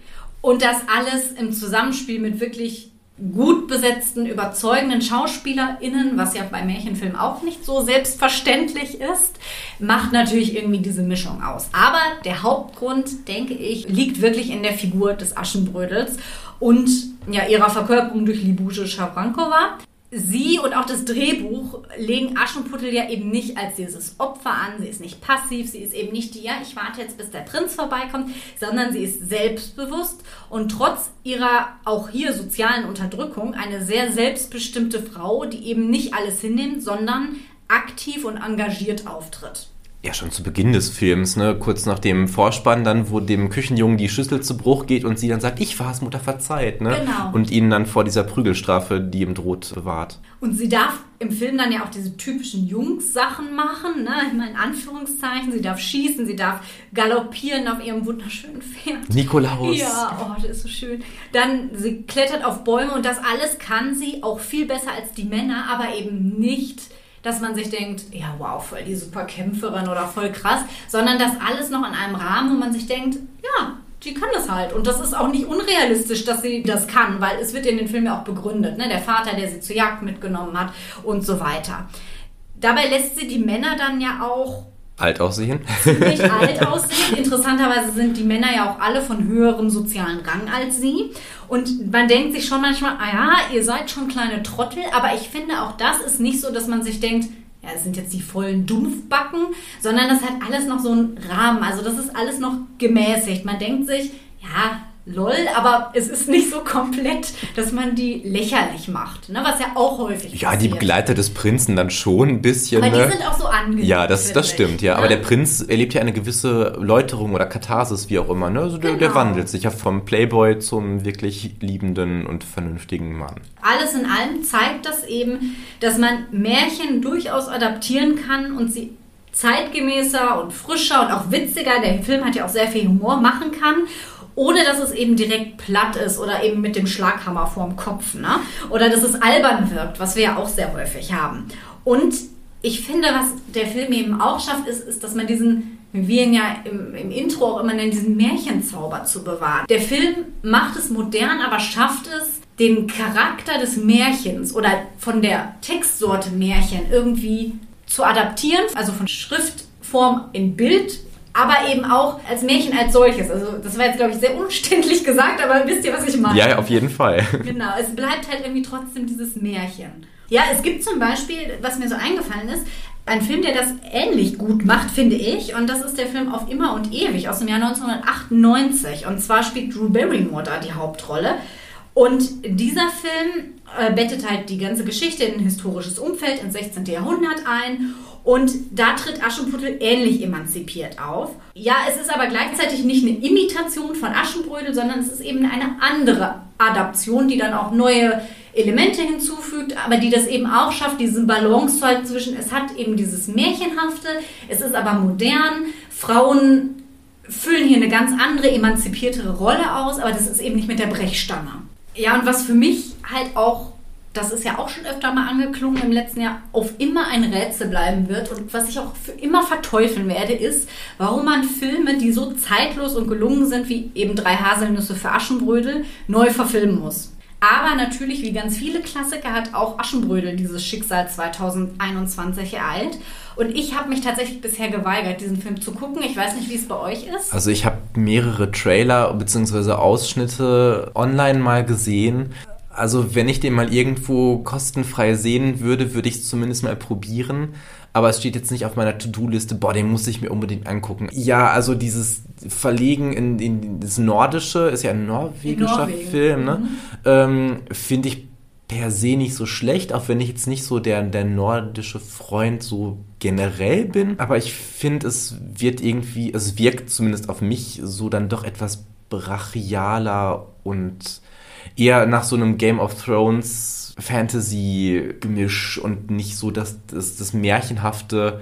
und das alles im Zusammenspiel mit wirklich gut besetzten, überzeugenden SchauspielerInnen, was ja bei Märchenfilmen auch nicht so selbstverständlich ist, macht natürlich irgendwie diese Mischung aus. Aber der Hauptgrund, denke ich, liegt wirklich in der Figur des Aschenbrödels und ja, ihrer Verkörperung durch Libusche Schabrankova sie und auch das Drehbuch legen Aschenputtel ja eben nicht als dieses Opfer an. Sie ist nicht passiv, sie ist eben nicht die, ja, ich warte jetzt, bis der Prinz vorbeikommt, sondern sie ist selbstbewusst und trotz ihrer auch hier sozialen Unterdrückung eine sehr selbstbestimmte Frau, die eben nicht alles hinnimmt, sondern aktiv und engagiert auftritt ja schon zu Beginn des Films, ne, kurz nach dem Vorspann, dann wo dem Küchenjungen die Schüssel zu Bruch geht und sie dann sagt, ich war's, Mutter verzeiht, ne? Genau. Und ihn dann vor dieser Prügelstrafe, die ihm droht, bewahrt. Und sie darf im Film dann ja auch diese typischen Jungs-Sachen machen, ne? Meine, in Anführungszeichen, sie darf schießen, sie darf galoppieren auf ihrem wunderschönen Pferd. Nikolaus. Ja, oh, das ist so schön. Dann, sie klettert auf Bäume und das alles kann sie auch viel besser als die Männer, aber eben nicht dass man sich denkt, ja, wow, voll die super Kämpferin oder voll krass, sondern das alles noch in einem Rahmen, wo man sich denkt, ja, die kann das halt. Und das ist auch nicht unrealistisch, dass sie das kann, weil es wird in den Filmen ja auch begründet. Ne? Der Vater, der sie zur Jagd mitgenommen hat und so weiter. Dabei lässt sie die Männer dann ja auch alt aussehen. Ziemlich alt aussehen. Interessanterweise sind die Männer ja auch alle von höherem sozialen Rang als sie. Und man denkt sich schon manchmal, ah ja, ihr seid schon kleine Trottel, aber ich finde auch das ist nicht so, dass man sich denkt, ja, es sind jetzt die vollen Dumpfbacken, sondern das hat alles noch so einen Rahmen. Also das ist alles noch gemäßigt. Man denkt sich, ja, lol, aber es ist nicht so komplett, dass man die lächerlich macht, ne? was ja auch häufig Ja, passiert. die Begleiter des Prinzen dann schon ein bisschen. Aber ne? die sind auch so angenehm. Ja, das, das stimmt, ja. Ne? Aber der Prinz erlebt ja eine gewisse Läuterung oder Katharsis, wie auch immer. Ne? Also der, genau. der wandelt sich ja vom Playboy zum wirklich liebenden und vernünftigen Mann. Alles in allem zeigt das eben, dass man Märchen durchaus adaptieren kann und sie zeitgemäßer und frischer und auch witziger, der Film hat ja auch sehr viel Humor, machen kann ohne dass es eben direkt platt ist oder eben mit dem Schlaghammer vorm Kopf, ne? Oder dass es albern wirkt, was wir ja auch sehr häufig haben. Und ich finde, was der Film eben auch schafft, ist, ist dass man diesen wie wir ihn ja im, im, Intro auch immer nennen, diesen Märchenzauber zu bewahren. Der Film macht es modern, aber schafft es, den Charakter des Märchens oder von der Textsorte Märchen irgendwie zu adaptieren, also von Schriftform in Bild aber eben auch als Märchen als solches. Also das war jetzt, glaube ich, sehr umständlich gesagt, aber wisst ihr, was ich meine? Ja, auf jeden Fall. Genau, es bleibt halt irgendwie trotzdem dieses Märchen. Ja, es gibt zum Beispiel, was mir so eingefallen ist, ein Film, der das ähnlich gut macht, finde ich. Und das ist der Film Auf immer und ewig aus dem Jahr 1998. Und zwar spielt Drew Barrymore da die Hauptrolle. Und dieser Film äh, bettet halt die ganze Geschichte in ein historisches Umfeld ins 16. Jahrhundert ein und da tritt Aschenputtel ähnlich emanzipiert auf. Ja, es ist aber gleichzeitig nicht eine Imitation von Aschenbrödel, sondern es ist eben eine andere Adaption, die dann auch neue Elemente hinzufügt, aber die das eben auch schafft, diesen Balance zu halten zwischen, es hat eben dieses Märchenhafte, es ist aber modern, Frauen füllen hier eine ganz andere, emanzipiertere Rolle aus, aber das ist eben nicht mit der Brechstange. Ja, und was für mich halt auch das ist ja auch schon öfter mal angeklungen im letzten Jahr, auf immer ein Rätsel bleiben wird. Und was ich auch für immer verteufeln werde, ist, warum man Filme, die so zeitlos und gelungen sind, wie eben drei Haselnüsse für Aschenbrödel, neu verfilmen muss. Aber natürlich, wie ganz viele Klassiker, hat auch Aschenbrödel dieses Schicksal 2021 ereilt. Und ich habe mich tatsächlich bisher geweigert, diesen Film zu gucken. Ich weiß nicht, wie es bei euch ist. Also ich habe mehrere Trailer bzw. Ausschnitte online mal gesehen. Also wenn ich den mal irgendwo kostenfrei sehen würde, würde ich es zumindest mal probieren. Aber es steht jetzt nicht auf meiner To-Do-Liste, boah, den muss ich mir unbedingt angucken. Ja, also dieses Verlegen in, in das Nordische, ist ja ein norwegischer Film, ne? Mhm. Ähm, Finde ich per se nicht so schlecht, auch wenn ich jetzt nicht so der, der nordische Freund so generell bin. Aber ich finde, es wird irgendwie, es wirkt zumindest auf mich so dann doch etwas brachialer und eher nach so einem Game of Thrones Fantasy-Gemisch und nicht so das, das, das Märchenhafte.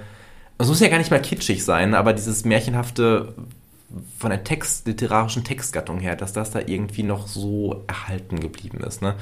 Es muss ja gar nicht mal kitschig sein, aber dieses Märchenhafte, von der Text, literarischen Textgattung her, dass das da irgendwie noch so erhalten geblieben ist. Ne?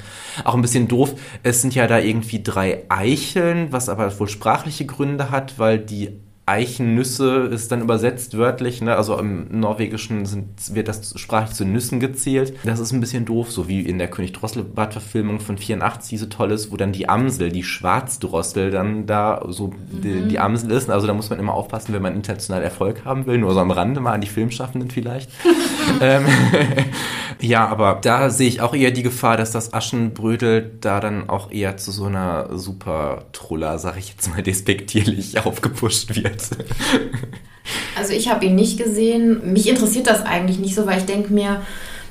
Auch ein bisschen doof, es sind ja da irgendwie drei Eicheln, was aber wohl sprachliche Gründe hat, weil die Eichennüsse ist dann übersetzt wörtlich, ne? also im Norwegischen sind, wird das sprachlich zu Nüssen gezählt. Das ist ein bisschen doof, so wie in der König Drosselbart-Verfilmung von 84, die so toll ist, wo dann die Amsel, die Schwarzdrossel, dann da so mhm. die, die, Amsel ist. Also da muss man immer aufpassen, wenn man international Erfolg haben will, nur so am Rande mal an die Filmschaffenden vielleicht. ähm, ja, aber da sehe ich auch eher die Gefahr, dass das Aschenbrödel da dann auch eher zu so einer super Truller, sag ich jetzt mal despektierlich, aufgepusht wird. Also ich habe ihn nicht gesehen. Mich interessiert das eigentlich nicht so, weil ich denke mir,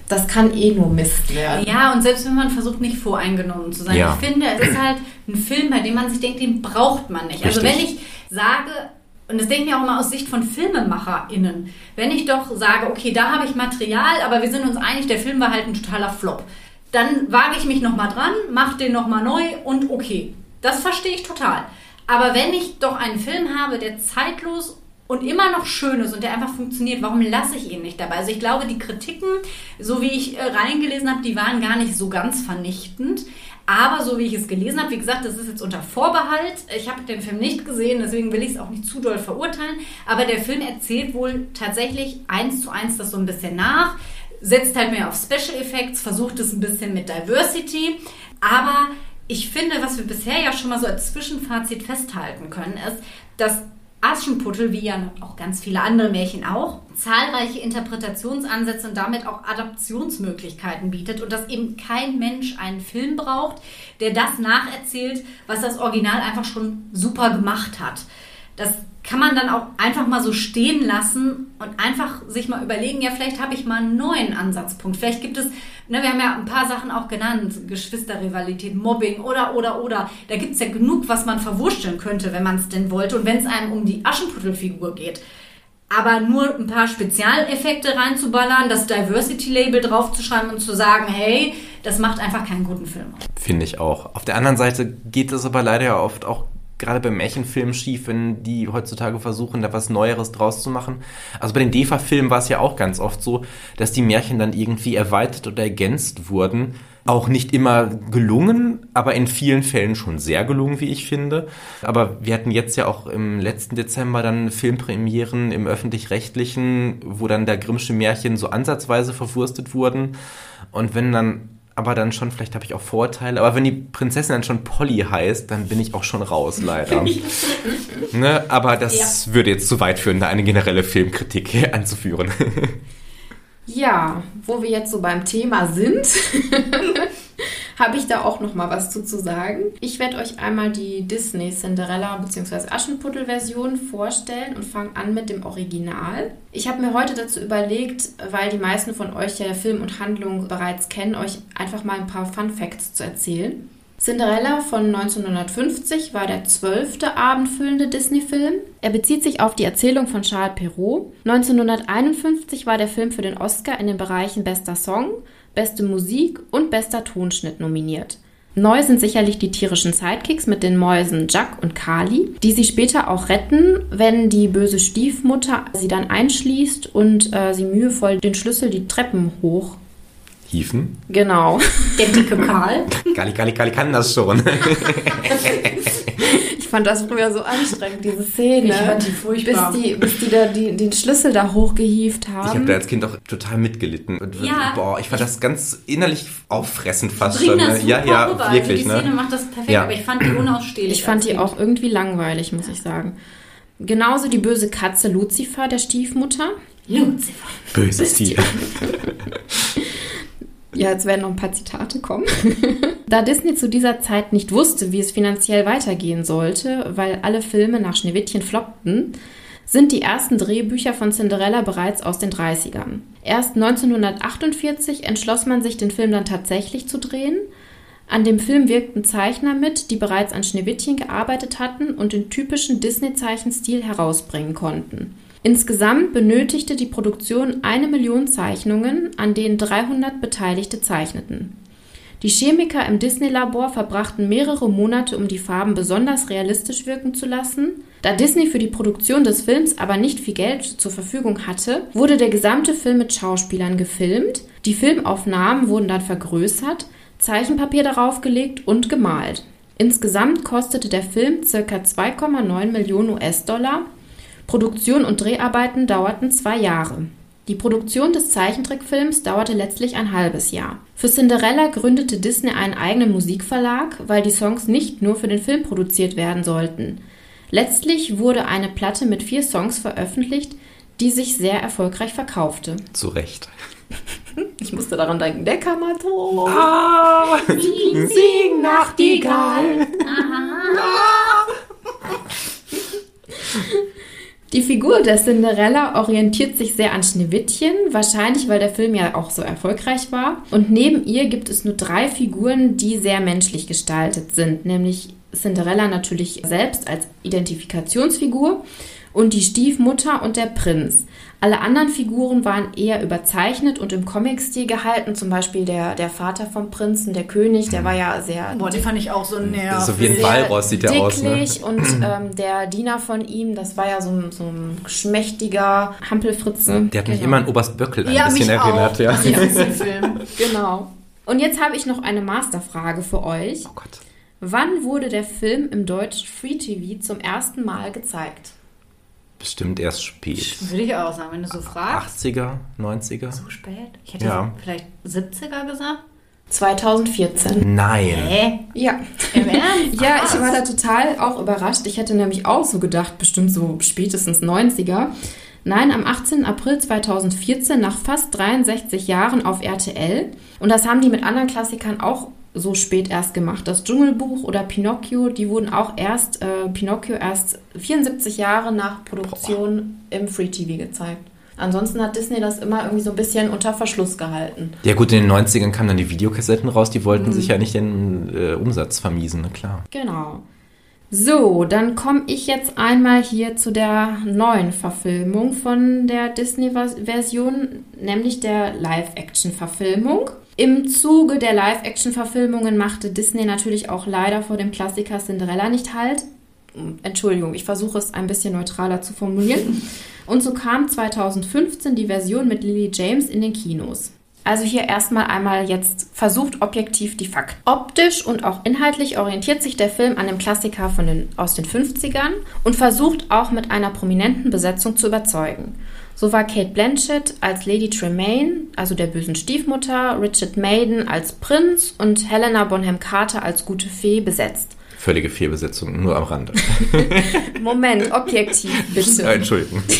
das kann eh nur Mist werden. Ja, und selbst wenn man versucht, nicht voreingenommen zu sein. Ja. Ich finde, es ist halt ein Film, bei dem man sich denkt, den braucht man nicht. Also Richtig. Also wenn ich sage, und das denke ich auch immer aus Sicht von FilmemacherInnen, wenn ich doch sage, okay, da habe ich Material, aber wir sind uns einig, der Film war halt ein totaler Flop, dann wage ich mich nochmal dran, mache den nochmal neu und okay. Das verstehe ich total. Aber wenn ich doch einen Film habe, der zeitlos und immer noch schön ist und der einfach funktioniert, warum lasse ich ihn nicht dabei? Also ich glaube, die Kritiken, so wie ich äh, reingelesen habe, die waren gar nicht so ganz vernichtend. Aber so wie ich es gelesen habe, wie gesagt, das ist jetzt unter Vorbehalt. Ich habe den Film nicht gesehen, deswegen will ich es auch nicht zu doll verurteilen. Aber der Film erzählt wohl tatsächlich eins zu eins das so ein bisschen nach, setzt halt mehr auf Special Effects, versucht es ein bisschen mit Diversity. Aber ich finde, was wir bisher ja schon mal so als Zwischenfazit festhalten können, ist, dass Aschenputtel, wie ja auch ganz viele andere Märchen auch, zahlreiche Interpretationsansätze und damit auch Adaptionsmöglichkeiten bietet und dass eben kein Mensch einen Film braucht, der das nacherzählt, was das Original einfach schon super gemacht hat. Das kann man dann auch einfach mal so stehen lassen und einfach sich mal überlegen, ja, vielleicht habe ich mal einen neuen Ansatzpunkt. Vielleicht gibt es, ne, wir haben ja ein paar Sachen auch genannt, Geschwisterrivalität, Mobbing oder, oder, oder. Da gibt es ja genug, was man verwurschteln könnte, wenn man es denn wollte. Und wenn es einem um die Aschenputtelfigur geht. Aber nur ein paar Spezialeffekte reinzuballern, das Diversity-Label draufzuschreiben und zu sagen, hey, das macht einfach keinen guten Film. Finde ich auch. Auf der anderen Seite geht es aber leider ja oft auch gerade bei Märchenfilmen schief, wenn die heutzutage versuchen, da was Neueres draus zu machen. Also bei den DEFA-Filmen war es ja auch ganz oft so, dass die Märchen dann irgendwie erweitert oder ergänzt wurden. Auch nicht immer gelungen, aber in vielen Fällen schon sehr gelungen, wie ich finde. Aber wir hatten jetzt ja auch im letzten Dezember dann Filmpremieren im öffentlich-rechtlichen, wo dann der Grimmsche Märchen so ansatzweise verwurstet wurden. Und wenn dann aber dann schon, vielleicht habe ich auch Vorteile, aber wenn die Prinzessin dann schon Polly heißt, dann bin ich auch schon raus, leider. ne? Aber das ja. würde jetzt zu weit führen, da eine generelle Filmkritik anzuführen. ja, wo wir jetzt so beim Thema sind, habe ich da auch noch mal was zu, zu sagen. Ich werde euch einmal die Disney Cinderella bzw. Aschenputtel-Version vorstellen und fange an mit dem Original. Ich habe mir heute dazu überlegt, weil die meisten von euch ja Film und Handlung bereits kennen, euch einfach mal ein paar Fun Facts zu erzählen. Cinderella von 1950 war der zwölfte abendfüllende Disney-Film. Er bezieht sich auf die Erzählung von Charles Perrault. 1951 war der Film für den Oscar in den Bereichen bester Song, beste Musik und bester Tonschnitt nominiert. Neu sind sicherlich die tierischen Sidekicks mit den Mäusen Jack und Kali, die sie später auch retten, wenn die böse Stiefmutter sie dann einschließt und äh, sie mühevoll den Schlüssel die Treppen hoch Hiefen? Genau. Der dicke Karl. Kali, Kali, Kali kann das schon. ich fand das früher so anstrengend, diese Szene. Ich fand die furchtbar. Bis die, bis die da die, den Schlüssel da hochgehievt haben. Ich habe da als Kind auch total mitgelitten. Und, Ja. Boah, ich fand das ganz innerlich auffressend fast schon. das Ne? super Ja, ja, rüber. wirklich. Also die Szene Ne? macht das perfekt, Ja. aber ich fand die unausstehlich. Ich fand die Kind. auch irgendwie langweilig, muss ich sagen. Genauso die böse Katze Lucifer, der Stiefmutter. Lucifer. Böses Tier. Ja, jetzt werden noch ein paar Zitate kommen. da Disney zu dieser Zeit nicht wusste, wie es finanziell weitergehen sollte, weil alle Filme nach Schneewittchen floppten, sind die ersten Drehbücher von Cinderella bereits aus den 30ern. Erst 1948 entschloss man sich, den Film dann tatsächlich zu drehen. An dem Film wirkten Zeichner mit, die bereits an Schneewittchen gearbeitet hatten und den typischen Disney-Zeichenstil herausbringen konnten. Insgesamt benötigte die Produktion eine Million Zeichnungen, an denen 300 Beteiligte zeichneten. Die Chemiker im Disney-Labor verbrachten mehrere Monate, um die Farben besonders realistisch wirken zu lassen. Da Disney für die Produktion des Films aber nicht viel Geld zur Verfügung hatte, wurde der gesamte Film mit Schauspielern gefilmt. Die Filmaufnahmen wurden dann vergrößert, Zeichenpapier darauf gelegt und gemalt. Insgesamt kostete der Film ca. 2,9 Millionen US-Dollar. Produktion und Dreharbeiten dauerten zwei Jahre. Die Produktion des Zeichentrickfilms dauerte letztlich ein halbes Jahr. Für Cinderella gründete Disney einen eigenen Musikverlag, weil die Songs nicht nur für den Film produziert werden sollten. Letztlich wurde eine Platte mit vier Songs veröffentlicht, die sich sehr erfolgreich verkaufte. Zu Recht. Ich musste daran denken, der Kammerton. Ah, Sing, sing, Nachtigall. Die Figur der Cinderella orientiert sich sehr an Schneewittchen, wahrscheinlich weil der Film ja auch so erfolgreich war. Und neben ihr gibt es nur drei Figuren, die sehr menschlich gestaltet sind, nämlich Cinderella natürlich selbst als Identifikationsfigur und die Stiefmutter und der Prinz. Alle anderen Figuren waren eher überzeichnet und im Comic-Stil gehalten, zum Beispiel der, der Vater vom Prinzen, der König, der war ja sehr Boah, die fand ich auch so nervig. So wie ein Walross sieht der aus, ne? dicklich und ähm, der Diener von ihm, das war ja so, ein- so ein schmächtiger Hampelfritze. Der hat mich Genau. immer an Oberst Böckel ein ja, bisschen mich erinnert. auch. Ja. Das ist ein Film. Genau. Und jetzt habe ich noch eine Masterfrage für euch. Oh Gott. Wann wurde der Film im Deutsch Free TV zum ersten Mal gezeigt? Bestimmt erst spät. Würde ich auch sagen, wenn du so fragst. 80er, 90er? So spät? Ich hätte Ja. vielleicht 70er gesagt. 2014. Nein. Hä? Ja. Im Ernst? Ja, ich war da total auch überrascht. Ich hätte nämlich auch so gedacht, bestimmt so spätestens 90er. Nein, am 18. April 2014, nach fast 63 Jahren auf RTL. Und das haben die mit anderen Klassikern auch so spät erst gemacht. Das Dschungelbuch oder Pinocchio, die wurden auch erst, äh, Pinocchio erst 74 Jahre nach Produktion im Free TV gezeigt. Ansonsten hat Disney das immer irgendwie so ein bisschen unter Verschluss gehalten. Ja gut, in den 90ern kamen dann die Videokassetten raus, die Mhm. wollten sich ja nicht den äh, Umsatz vermiesen, na klar. Genau. So, dann komme ich jetzt einmal hier zu der neuen Verfilmung von der Disney-Version, nämlich der Live-Action-Verfilmung. Im Zuge der Live-Action-Verfilmungen machte Disney natürlich auch leider vor dem Klassiker Cinderella nicht halt. Entschuldigung, ich versuche es ein bisschen neutraler zu formulieren. Und so kam 2015 die Version mit Lily James in den Kinos. Also hier erstmal einmal jetzt versucht objektiv die Fakten. Optisch und auch inhaltlich orientiert sich der Film an dem Klassiker von den, aus den 50ern und versucht auch mit einer prominenten Besetzung zu überzeugen. So war Kate Blanchett als Lady Tremaine, also der bösen Stiefmutter, Richard Maiden als Prinz und Helena Bonham Carter als gute Fee besetzt. Völlige Fehlbesetzung, nur am Rande. Moment, objektiv bitte. Entschuldigung.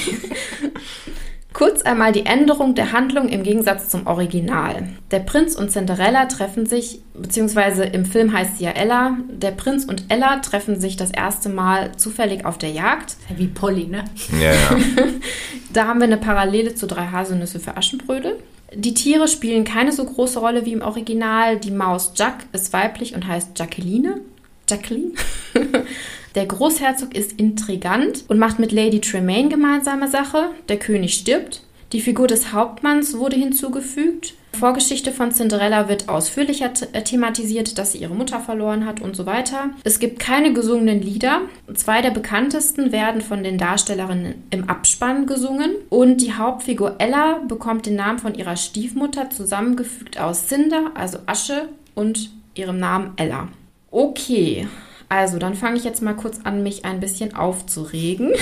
Kurz einmal die Änderung der Handlung im Gegensatz zum Original. Der Prinz und Cinderella treffen sich, beziehungsweise im Film heißt sie ja Ella, der Prinz und Ella treffen sich das erste Mal zufällig auf der Jagd. Wie Polly, ne? Ja, ja. Da haben wir eine Parallele zu drei Haselnüsse für Aschenbrödel. Die Tiere spielen keine so große Rolle wie im Original. Die Maus Jack ist weiblich und heißt Jacqueline. Jacqueline. Der Großherzog ist intrigant und macht mit Lady Tremaine gemeinsame Sache. Der König stirbt. Die Figur des Hauptmanns wurde hinzugefügt. Die Vorgeschichte von Cinderella wird ausführlicher äh, thematisiert, dass sie ihre Mutter verloren hat und so weiter. Es gibt keine gesungenen Lieder. Zwei der bekanntesten werden von den Darstellerinnen im Abspann gesungen. Und die Hauptfigur Ella bekommt den Namen von ihrer Stiefmutter zusammengefügt aus Cinder, also Asche, und ihrem Namen Ella. Okay, Also, dann fange ich jetzt mal kurz an, mich ein bisschen aufzuregen.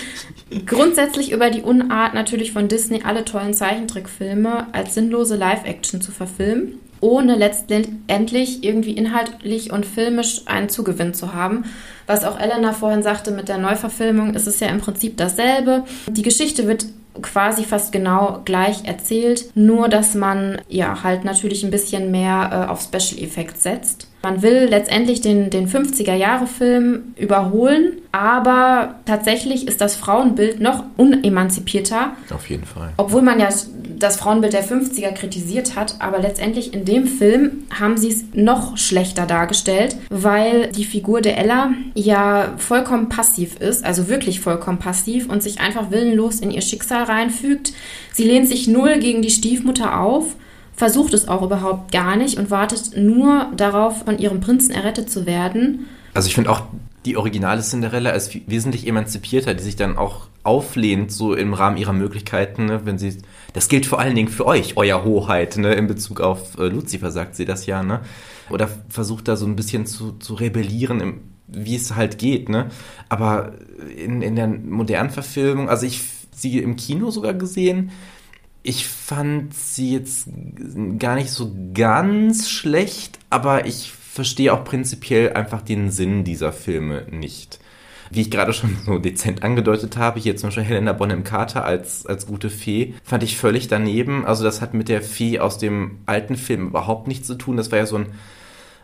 Grundsätzlich über die Unart natürlich von Disney alle tollen Zeichentrickfilme als sinnlose Live-Action zu verfilmen, ohne letztendlich irgendwie inhaltlich und filmisch einen Zugewinn zu haben. Was auch Elena vorhin sagte mit der Neuverfilmung, ist es ja im Prinzip dasselbe. Die Geschichte wird quasi fast genau gleich erzählt, nur dass man ja halt natürlich ein bisschen mehr äh, auf Special Effects setzt. Man will letztendlich den, den 50er-Jahre-Film überholen, aber tatsächlich ist das Frauenbild noch unemanzipierter. Auf jeden Fall. Obwohl man ja das Frauenbild der 50er kritisiert hat, aber letztendlich in dem Film haben sie es noch schlechter dargestellt, weil die Figur der Ella ja vollkommen passiv ist, also wirklich vollkommen passiv und sich einfach willenlos in ihr Schicksal reinfügt. Sie lehnt sich null gegen die Stiefmutter auf versucht es auch überhaupt gar nicht und wartet nur darauf, von ihrem Prinzen errettet zu werden. Also ich finde auch, die originale Cinderella ist wesentlich emanzipierter, die sich dann auch auflehnt, so im Rahmen ihrer Möglichkeiten, ne, wenn sie, das gilt vor allen Dingen für euch, euer Hoheit, ne, in Bezug auf äh, Lucifer sagt sie das ja, ne, oder versucht da so ein bisschen zu, zu rebellieren, im, wie es halt geht, ne, aber in, in der modernen Verfilmung, also ich sie im Kino sogar gesehen, ich fand sie jetzt gar nicht so ganz schlecht, aber ich verstehe auch prinzipiell einfach den Sinn dieser Filme nicht. Wie ich gerade schon so dezent angedeutet habe, hier zum Beispiel Helena Bonham Carter als, als gute Fee, fand ich völlig daneben. Also das hat mit der Fee aus dem alten Film überhaupt nichts zu tun. Das war ja so ein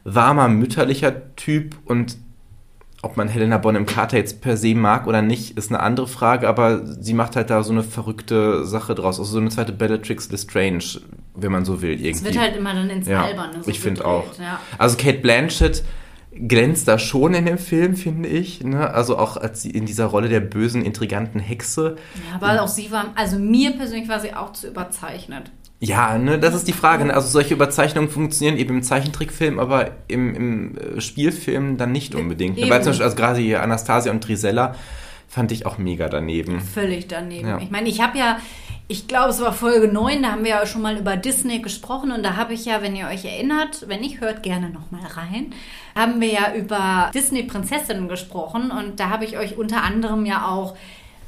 warmer, mütterlicher Typ und ob man Helena Bonham Carter jetzt per se mag oder nicht, ist eine andere Frage, aber sie macht halt da so eine verrückte Sache draus. Also so eine zweite Bellatrix Lestrange, wenn man so will, irgendwie. Es wird halt immer dann ins ja, Alberne so Ich finde auch. Ja. Also Kate Blanchett glänzt da schon in dem Film, finde ich. Ne? Also auch als sie in dieser Rolle der bösen, intriganten Hexe. Ja, aber auch sie war, also mir persönlich war sie auch zu überzeichnet. Ja, ne, das ist die Frage. Ne? Also solche Überzeichnungen funktionieren eben im Zeichentrickfilm, aber im, im äh, Spielfilm dann nicht unbedingt. Ne? Weil zum Beispiel, also gerade hier Anastasia und Trisella fand ich auch mega daneben. Völlig daneben. Ja. Ich meine, ich habe ja, ich glaube, es war Folge 9, da haben wir ja schon mal über Disney gesprochen und da habe ich ja, wenn ihr euch erinnert, wenn nicht, hört gerne nochmal rein, haben wir ja über Disney-Prinzessinnen gesprochen und da habe ich euch unter anderem ja auch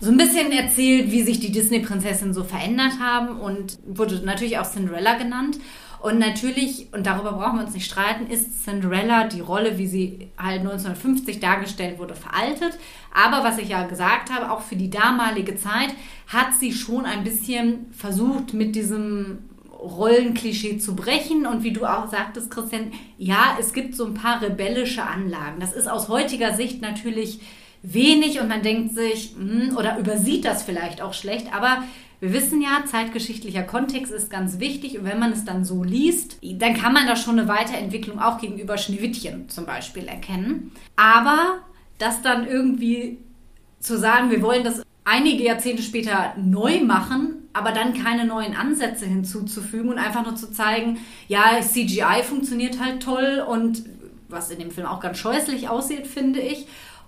so ein bisschen erzählt, wie sich die Disney-Prinzessinnen so verändert haben und wurde natürlich auch Cinderella genannt. Und natürlich, und darüber brauchen wir uns nicht streiten, ist Cinderella die Rolle, wie sie halt 1950 dargestellt wurde, veraltet. Aber was ich ja gesagt habe, auch für die damalige Zeit hat sie schon ein bisschen versucht, mit diesem Rollenklischee zu brechen. Und wie du auch sagtest, Christian, ja, es gibt so ein paar rebellische Anlagen. Das ist aus heutiger Sicht natürlich wenig und man denkt sich, hm, oder übersieht das vielleicht auch schlecht, aber wir wissen ja, zeitgeschichtlicher Kontext ist ganz wichtig und wenn man es dann so liest, dann kann man da schon eine Weiterentwicklung auch gegenüber Schneewittchen zum Beispiel erkennen. Aber das dann irgendwie zu sagen, wir wollen das einige Jahrzehnte später neu machen, aber dann keine neuen Ansätze hinzuzufügen und einfach nur zu zeigen, ja, CGI funktioniert halt toll und was in dem Film auch ganz scheußlich aussieht, finde ich.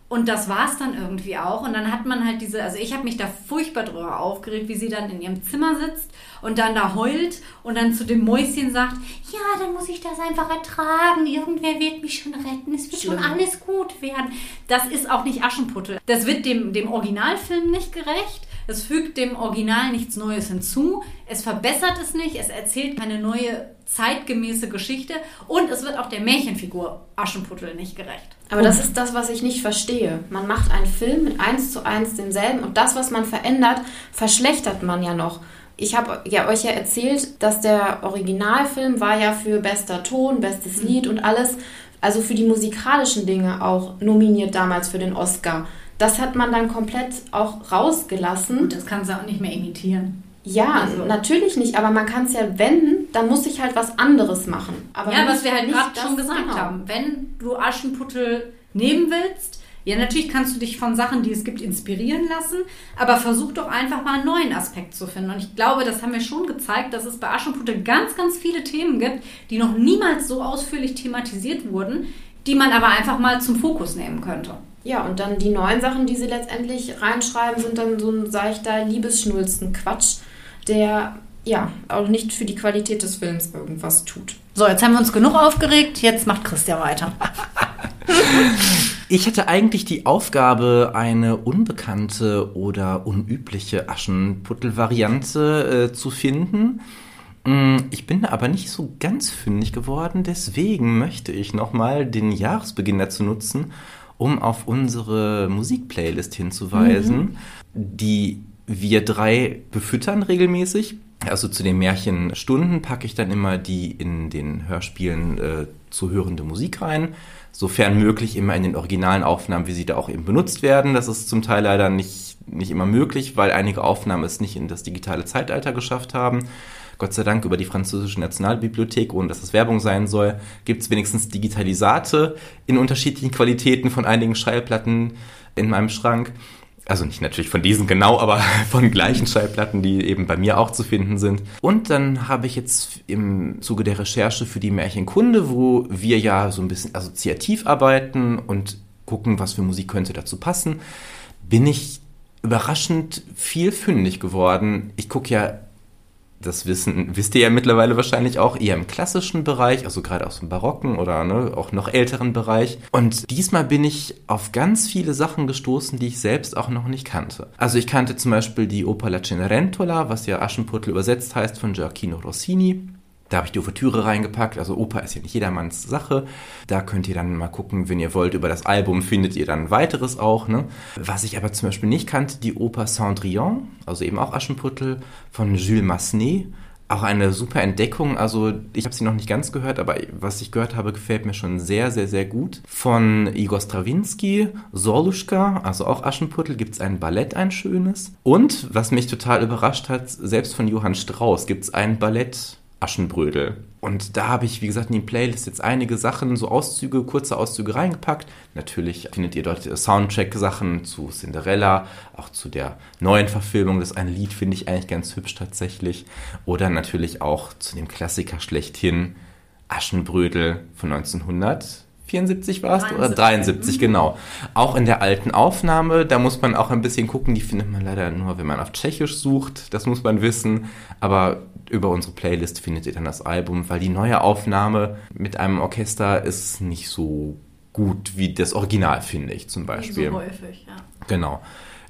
Und das war es dann irgendwie auch. Und dann hat man halt diese, also ich habe mich da furchtbar drüber aufgeregt, wie sie dann in ihrem Zimmer sitzt und dann da heult und dann zu dem Mäuschen sagt, ja, dann muss ich das einfach ertragen. Irgendwer wird mich schon retten. Es wird Schlimm. schon alles gut werden. Das ist auch nicht Aschenputtel. Das wird dem, dem Originalfilm nicht gerecht. Es fügt dem Original nichts Neues hinzu. Es verbessert es nicht. Es erzählt keine neue zeitgemäße Geschichte. Und es wird auch der Märchenfigur Aschenputtel nicht gerecht. Aber das ist das, was ich nicht verstehe. Man macht einen Film mit eins zu eins demselben und das, was man verändert, verschlechtert man ja noch. Ich habe ja euch ja erzählt, dass der Originalfilm war ja für bester Ton, bestes mhm. Lied und alles, also für die musikalischen Dinge auch nominiert damals für den Oscar. Das hat man dann komplett auch rausgelassen. Und das kannst du auch nicht mehr imitieren. Ja, also. natürlich nicht, aber man kann es ja wenden, dann muss ich halt was anderes machen. Aber ja, was wir halt gerade schon gesagt genau. haben. Wenn du Aschenputtel nehmen willst, ja, natürlich kannst du dich von Sachen, die es gibt, inspirieren lassen, aber versuch doch einfach mal einen neuen Aspekt zu finden. Und ich glaube, das haben wir schon gezeigt, dass es bei Aschenputtel ganz, ganz viele Themen gibt, die noch niemals so ausführlich thematisiert wurden, die man aber einfach mal zum Fokus nehmen könnte. Ja, und dann die neuen Sachen, die sie letztendlich reinschreiben, sind dann so ein seichter Liebesschnulzen-Quatsch der ja auch nicht für die Qualität des Films irgendwas tut. So, jetzt haben wir uns genug aufgeregt, jetzt macht Christian weiter. Ich hatte eigentlich die Aufgabe, eine unbekannte oder unübliche Aschenputtel-Variante äh, zu finden. Mm, Ich bin aber nicht so ganz fündig geworden, deswegen möchte ich nochmal den Jahresbeginn dazu nutzen, um auf unsere Musikplaylist hinzuweisen, die wir drei befüttern regelmäßig. Also zu den Märchenstunden packe ich dann immer die in den Hörspielen äh, zu hörende Musik rein. Sofern möglich immer in den originalen Aufnahmen, wie sie da auch eben benutzt werden. Das ist zum Teil leider nicht, nicht immer möglich, weil einige Aufnahmen es nicht in das digitale Zeitalter geschafft haben. Gott sei Dank über die französische Nationalbibliothek, ohne dass es Werbung sein soll, gibt es wenigstens Digitalisate in unterschiedlichen Qualitäten von einigen Schallplatten in meinem Schrank. Also nicht natürlich von diesen genau, aber von gleichen Schallplatten, die eben bei mir auch zu finden sind. Und dann habe ich jetzt im Zuge der Recherche für die Märchenkunde, wo wir ja so ein bisschen assoziativ arbeiten und gucken, was für Musik könnte dazu passen, bin ich überraschend viel fündig geworden. Ich gucke ja das wissen, wisst ihr ja mittlerweile wahrscheinlich auch, eher im klassischen Bereich, also gerade aus dem barocken oder ne, auch noch älteren Bereich. Und diesmal bin ich auf ganz viele Sachen gestoßen, die ich selbst auch noch nicht kannte. Also ich kannte zum Beispiel die Oper La Cenerentola, was ja Aschenputtel übersetzt heißt von Gioacchino Rossini. Da habe ich die Ouvertüre reingepackt. Also Oper ist ja nicht jedermanns Sache. Da könnt ihr dann mal gucken, wenn ihr wollt. Über das Album findet ihr dann weiteres auch. Ne? Was ich aber zum Beispiel nicht kannte, die Oper Cendrillon, also eben auch Aschenputtel von Jules Massenet. Auch eine super Entdeckung. Also ich habe sie noch nicht ganz gehört, aber was ich gehört habe, gefällt mir schon sehr, sehr, sehr gut. Von Igor Strawinski, Sorluschka, also auch Aschenputtel, gibt es ein Ballett, ein schönes. Und, was mich total überrascht hat, selbst von Johann Strauss gibt es ein Ballett Aschenbrödel. Und da habe ich, wie gesagt, in die Playlist jetzt einige Sachen, so Auszüge, kurze Auszüge reingepackt. Natürlich findet ihr dort Soundtrack-Sachen zu Cinderella, auch zu der neuen Verfilmung. Das eine Lied finde ich eigentlich ganz hübsch tatsächlich. Oder natürlich auch zu dem Klassiker schlechthin, Aschenbrödel von 1974 war es? Oder 73, genau. Auch in der alten Aufnahme, da muss man auch ein bisschen gucken, die findet man leider nur, wenn man auf Tschechisch sucht, das muss man wissen. Aber über unsere Playlist findet ihr dann das Album, weil die neue Aufnahme mit einem Orchester ist nicht so gut wie das Original, finde ich zum Beispiel. So häufig, ja. Genau.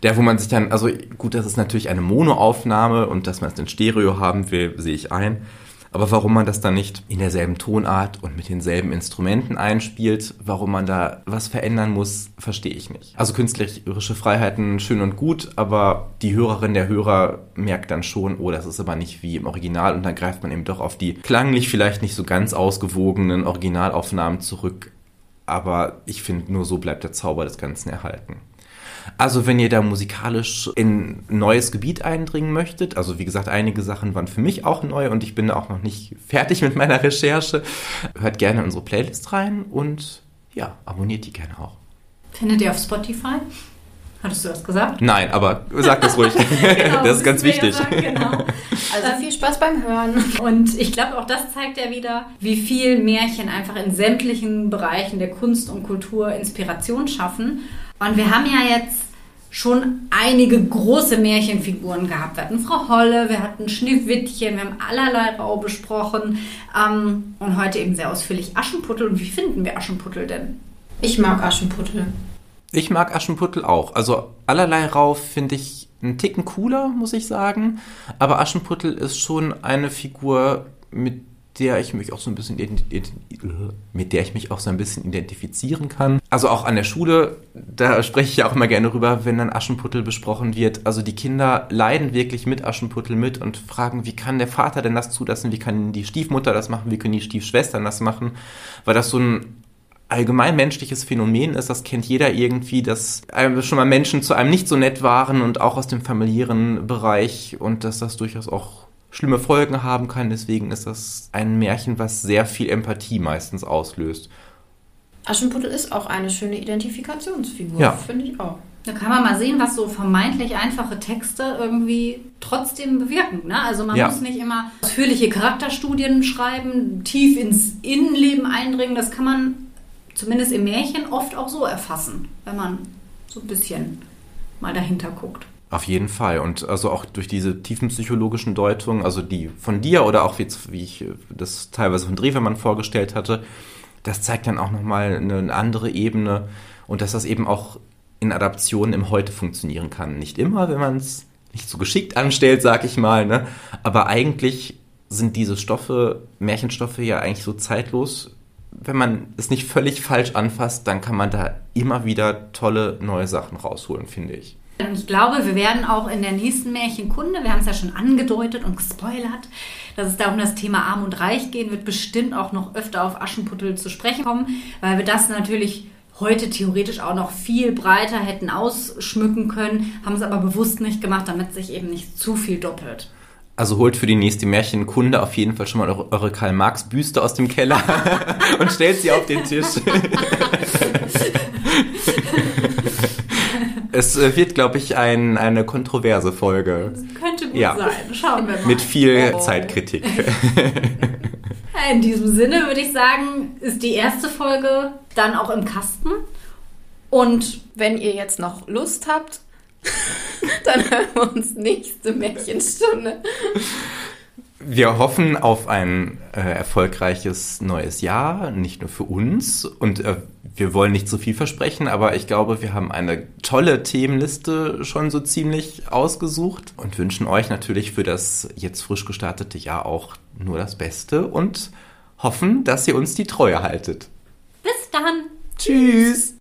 Der, wo man sich dann, also gut, das ist natürlich eine Monoaufnahme und dass man es in Stereo haben will, sehe ich ein. Aber warum man das dann nicht in derselben Tonart und mit denselben Instrumenten einspielt, warum man da was verändern muss, verstehe ich nicht. Also künstlerische Freiheiten schön und gut, aber die Hörerin, der Hörer merkt dann schon, oh, das ist aber nicht wie im Original und dann greift man eben doch auf die klanglich vielleicht nicht so ganz ausgewogenen Originalaufnahmen zurück. Aber ich finde, nur so bleibt der Zauber des Ganzen erhalten. Also wenn ihr da musikalisch in ein neues Gebiet eindringen möchtet, also wie gesagt, einige Sachen waren für mich auch neu und ich bin auch noch nicht fertig mit meiner Recherche, hört gerne in unsere Playlist rein und ja, abonniert die gerne auch. Findet ihr auf Spotify? Hattest du das gesagt? Nein, aber sag das ruhig. Genau, das ist ganz wichtig. sagen, genau. Also viel Spaß beim Hören. Und ich glaube, auch das zeigt ja wieder, wie viel Märchen einfach in sämtlichen Bereichen der Kunst und Kultur Inspiration schaffen. Und wir haben ja jetzt schon einige große Märchenfiguren gehabt. Wir hatten Frau Holle, wir hatten Schneewittchen, wir haben allerlei Rau besprochen ähm, und heute eben sehr ausführlich Aschenputtel. Und wie finden wir Aschenputtel denn? Ich mag Aschenputtel. Ich mag Aschenputtel auch. Also allerlei Rauf finde ich einen Ticken cooler, muss ich sagen. Aber Aschenputtel ist schon eine Figur, mit der ich mich auch so ein bisschen mit der ich mich auch so ein bisschen identifizieren kann. Also auch an der Schule, da spreche ich ja auch immer gerne rüber, wenn dann Aschenputtel besprochen wird. Also die Kinder leiden wirklich mit Aschenputtel mit und fragen, wie kann der Vater denn das zulassen? Wie kann die Stiefmutter das machen? Wie können die Stiefschwestern das machen? Weil das so ein allgemein menschliches Phänomen ist, das kennt jeder irgendwie, dass schon mal Menschen zu einem nicht so nett waren und auch aus dem familiären Bereich und dass das durchaus auch schlimme Folgen haben kann. Deswegen ist das ein Märchen, was sehr viel Empathie meistens auslöst. Aschenputtel ist auch eine schöne Identifikationsfigur, Ja. finde ich auch. Da kann man mal sehen, was so vermeintlich einfache Texte irgendwie trotzdem bewirken. Ne? Also man Ja. muss nicht immer ausführliche Charakterstudien schreiben, tief ins Innenleben eindringen. Das kann man zumindest im Märchen oft auch so erfassen, wenn man so ein bisschen mal dahinter guckt. Auf jeden Fall. Und also auch durch diese tiefenpsychologischen Deutungen, also die von dir oder auch jetzt, wie ich das teilweise von Drewermann vorgestellt hatte, das zeigt dann auch nochmal eine andere Ebene und dass das eben auch in Adaptionen im Heute funktionieren kann. Nicht immer, wenn man es nicht so geschickt anstellt, sag ich mal, ne? aber eigentlich sind diese Stoffe, Märchenstoffe ja eigentlich so zeitlos. Wenn man es nicht völlig falsch anfasst, dann kann man da immer wieder tolle neue Sachen rausholen, finde ich. Ich glaube, wir werden auch in der nächsten Märchenkunde, wir haben es ja schon angedeutet und gespoilert, dass es da um das Thema Arm und Reich gehen wird, bestimmt auch noch öfter auf Aschenputtel zu sprechen kommen, weil wir das natürlich heute theoretisch auch noch viel breiter hätten ausschmücken können, haben es aber bewusst nicht gemacht, damit sich eben nicht zu viel doppelt. Also holt für die nächste Märchenkunde auf jeden Fall schon mal eure, eure Karl-Marx-Büste aus dem Keller und stellt sie auf den Tisch. es äh, wird, glaube ich, ein, eine kontroverse Folge. Das könnte gut ja. sein. Schauen wir mal. Mit viel oh. Zeitkritik. In diesem Sinne würde ich sagen, ist die erste Folge dann auch im Kasten. Und wenn ihr jetzt noch Lust habt, dann hören wir uns nächste Märchenstunde. Wir hoffen auf ein äh, erfolgreiches neues Jahr, nicht nur für uns. Und äh, wir wollen nicht zu viel versprechen, aber ich glaube, wir haben eine tolle Themenliste schon so ziemlich ausgesucht und wünschen euch natürlich für das jetzt frisch gestartete Jahr auch nur das Beste und hoffen, dass ihr uns die Treue haltet. Bis dann. Tschüss.